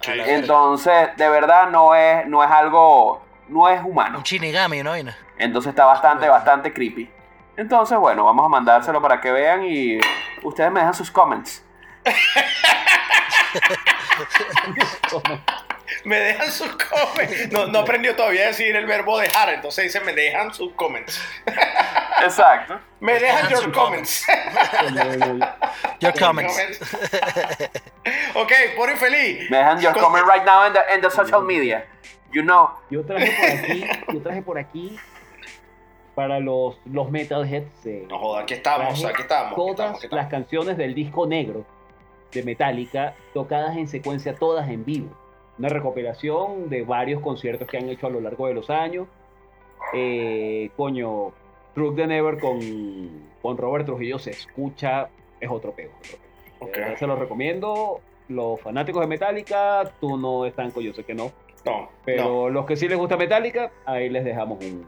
Entonces, de verdad no es, no es algo, no es humano. Un chinigami, ¿no? Entonces está bastante, bastante creepy. Entonces, bueno, vamos a mandárselo para que vean y ustedes me dejan sus comments. Me dejan sus comments. No, no aprendió todavía a decir el verbo dejar, entonces dice me dejan sus comments. Exacto. Me dejan your Sus comments. Your comments. ok, por infeliz. Me dejan your Con- comment right now in the, in the social media. You know. Yo traje por aquí, yo traje por aquí para los, los metalheads. eh, No joda, aquí estamos, aquí estamos. Aquí Todas estamos, aquí las estamos. canciones del disco negro de Metallica tocadas en secuencia, todas en vivo. Una recopilación de varios conciertos que han hecho a lo largo de los años. Eh, coño, Truck the Never con, con Robert Trujillo se escucha, es otro pego. Se lo recomiendo. Los fanáticos de Metallica, tú no están con yo sé que no. No, no. Pero los que sí les gusta Metallica, ahí les dejamos un,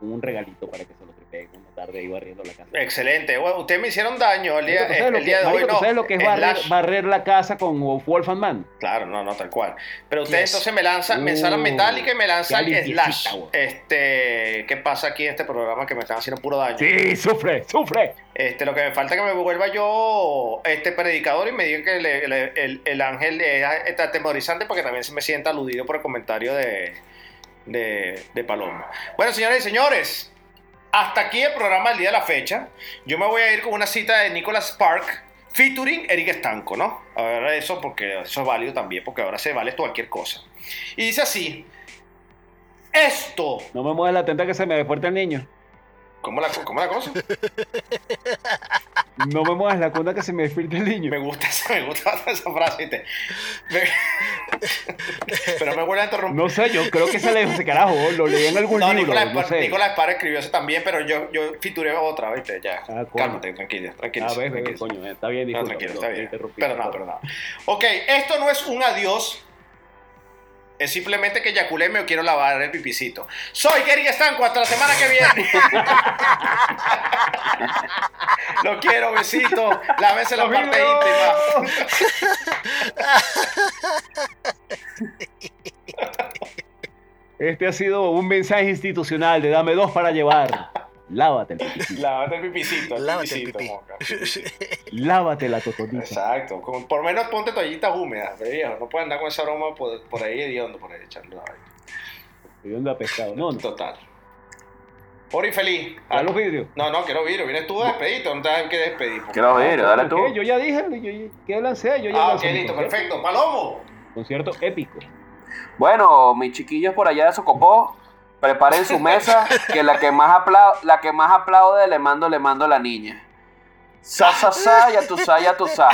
un regalito para que se lo una tarde ahí barriendo la casa. Excelente. Bueno, ustedes me hicieron daño el día, Marico, ¿tú sabes el día que- de hoy. marico, ¿tú No, sabes lo que es barrer, la casa con Wolfman Man? Claro, no, no, tal cual. Pero ustedes Yes. entonces me lanzan, me ensalan Uh, Metallica y me lanzan Slash. Este, ¿qué pasa aquí en este programa que me están haciendo puro daño? Sí, sufre, sufre. Este, lo que me falta es que me vuelva yo este predicador y me digan que le- le- el, el ángel es atemorizante porque también se me sienta aludido por el comentario de, de, de Paloma. Bueno, señores y señores, hasta aquí el programa del día de la fecha. Yo me voy a ir con una cita de Nicholas Spark featuring Eric Estanco, ¿no? A ver eso porque eso es válido también porque ahora se vale cualquier cosa. Y dice así, esto, No me muevas la tenta que se me despierte el niño. ¿Cómo la, cómo la cosa? No me muevas la cuna que se me despierte el niño. Me gusta, esa- me gusta esa frase. Pero me vuelve a interrumpir. No sé, yo creo que se le dijo ese carajo. Lo leí en algún No, libro. Nicolás, no sé. Nicolás Parra escribió eso también, pero yo, yo fituré otra, ¿viste? Ya. Ah. Cálmate, tranquilo, tranquilo. A ver, ver, coño, está bien, No, disculpa. tranquilo, está bien. Pero no, pero no. Ok, esto no es un adiós. Es simplemente que eyaculé me quiero lavar el pipicito. Soy Gary Estanco, hasta la semana que viene. Lo quiero, besito. Lávese la ¡Los parte íntima. Este ha sido un mensaje institucional de Dame dos para llevar. Lávate el pipí. Lávate el pipicito. el Lávate el pipicito, moca. Lávate la totonita. Exacto. Con- por lo menos ponte toallitas húmedas, pero viejo. No puedes andar con ese aroma por, por ahí hediondo, por ahí echando la vaina. ¿De dónde ha pescado? No, no. Total. Por infeliz. A los vidrios. No, no, quiero vidrio. Vienes tú a despedirte, no te dan que despedir. Quiero ver, dale ¿Por tú. qué? Yo ya dije, yo, ¿qué lancé? Yo ya Ah, ok, listo, concierto. perfecto. Palomo. Concierto épico. Bueno, mis chiquillos por allá de Socopó, preparen su mesa, que la que más aplaude, la que más aplaude le mando, le mando a la niña. Sa, sa, sa, ya tú sa, ya tú sa.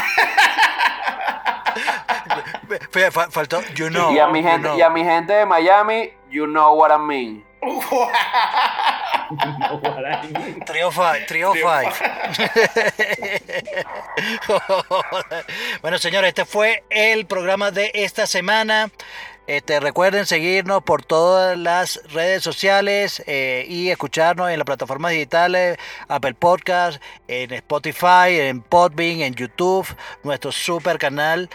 Faltó, you know. Y a mi you gente, know. y a mi gente de Miami, you know what I mean. Trio five, trio Trio five. bueno, señores, este fue el programa de esta semana. Este, recuerden seguirnos por todas las redes sociales eh, y escucharnos en las plataformas digitales, Apple Podcast, en Spotify, en Podbean, en YouTube, nuestro super canal.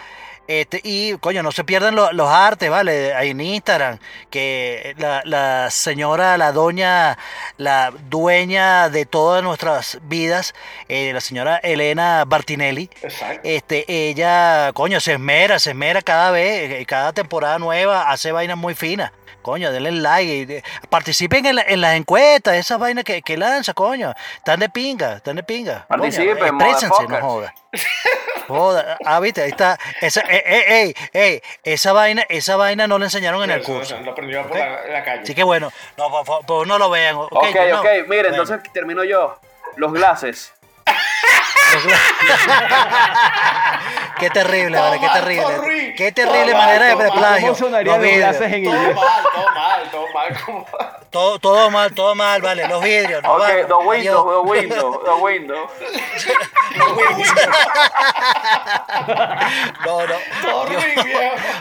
Este, y coño, no se pierdan lo- los artes, ¿vale? Ahí en Instagram, que la, la señora, la doña, la dueña de todas nuestras vidas, eh, la señora Elena Bartinelli, Exacto. este, ella, coño, se esmera, se esmera cada vez, eh, cada temporada nueva, hace vainas muy finas. Coño, denle like, y de- participen en, la- en las encuestas, esas vainas que, que lanza, coño. Están de pinga, están de pinga. Coño, Participen, exprésense, no motherfuckers. joda. Joda, ah, viste, ahí está. Esa, eh, eh, ey, ey, esa vaina, esa vaina no la enseñaron en el curso. Lo aprendió por la, calle. Así que bueno, no, pues no lo vean. Ok, Ok, miren, entonces termino yo. Los glases. Qué terrible, vale, qué terrible. Qué terrible manera de plagio. ¿Cómo sonarían Los los vidrios. gases en Todo mal, todo mal, todo mal. como- Todo, todo mal, todo mal, vale. Los vidrios. nos Ok, vamos. the window, Adiós. the window, the window. No, no.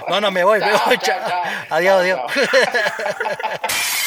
No, no, me voy, me voy. chao, chao. chao. Adiós, adiós.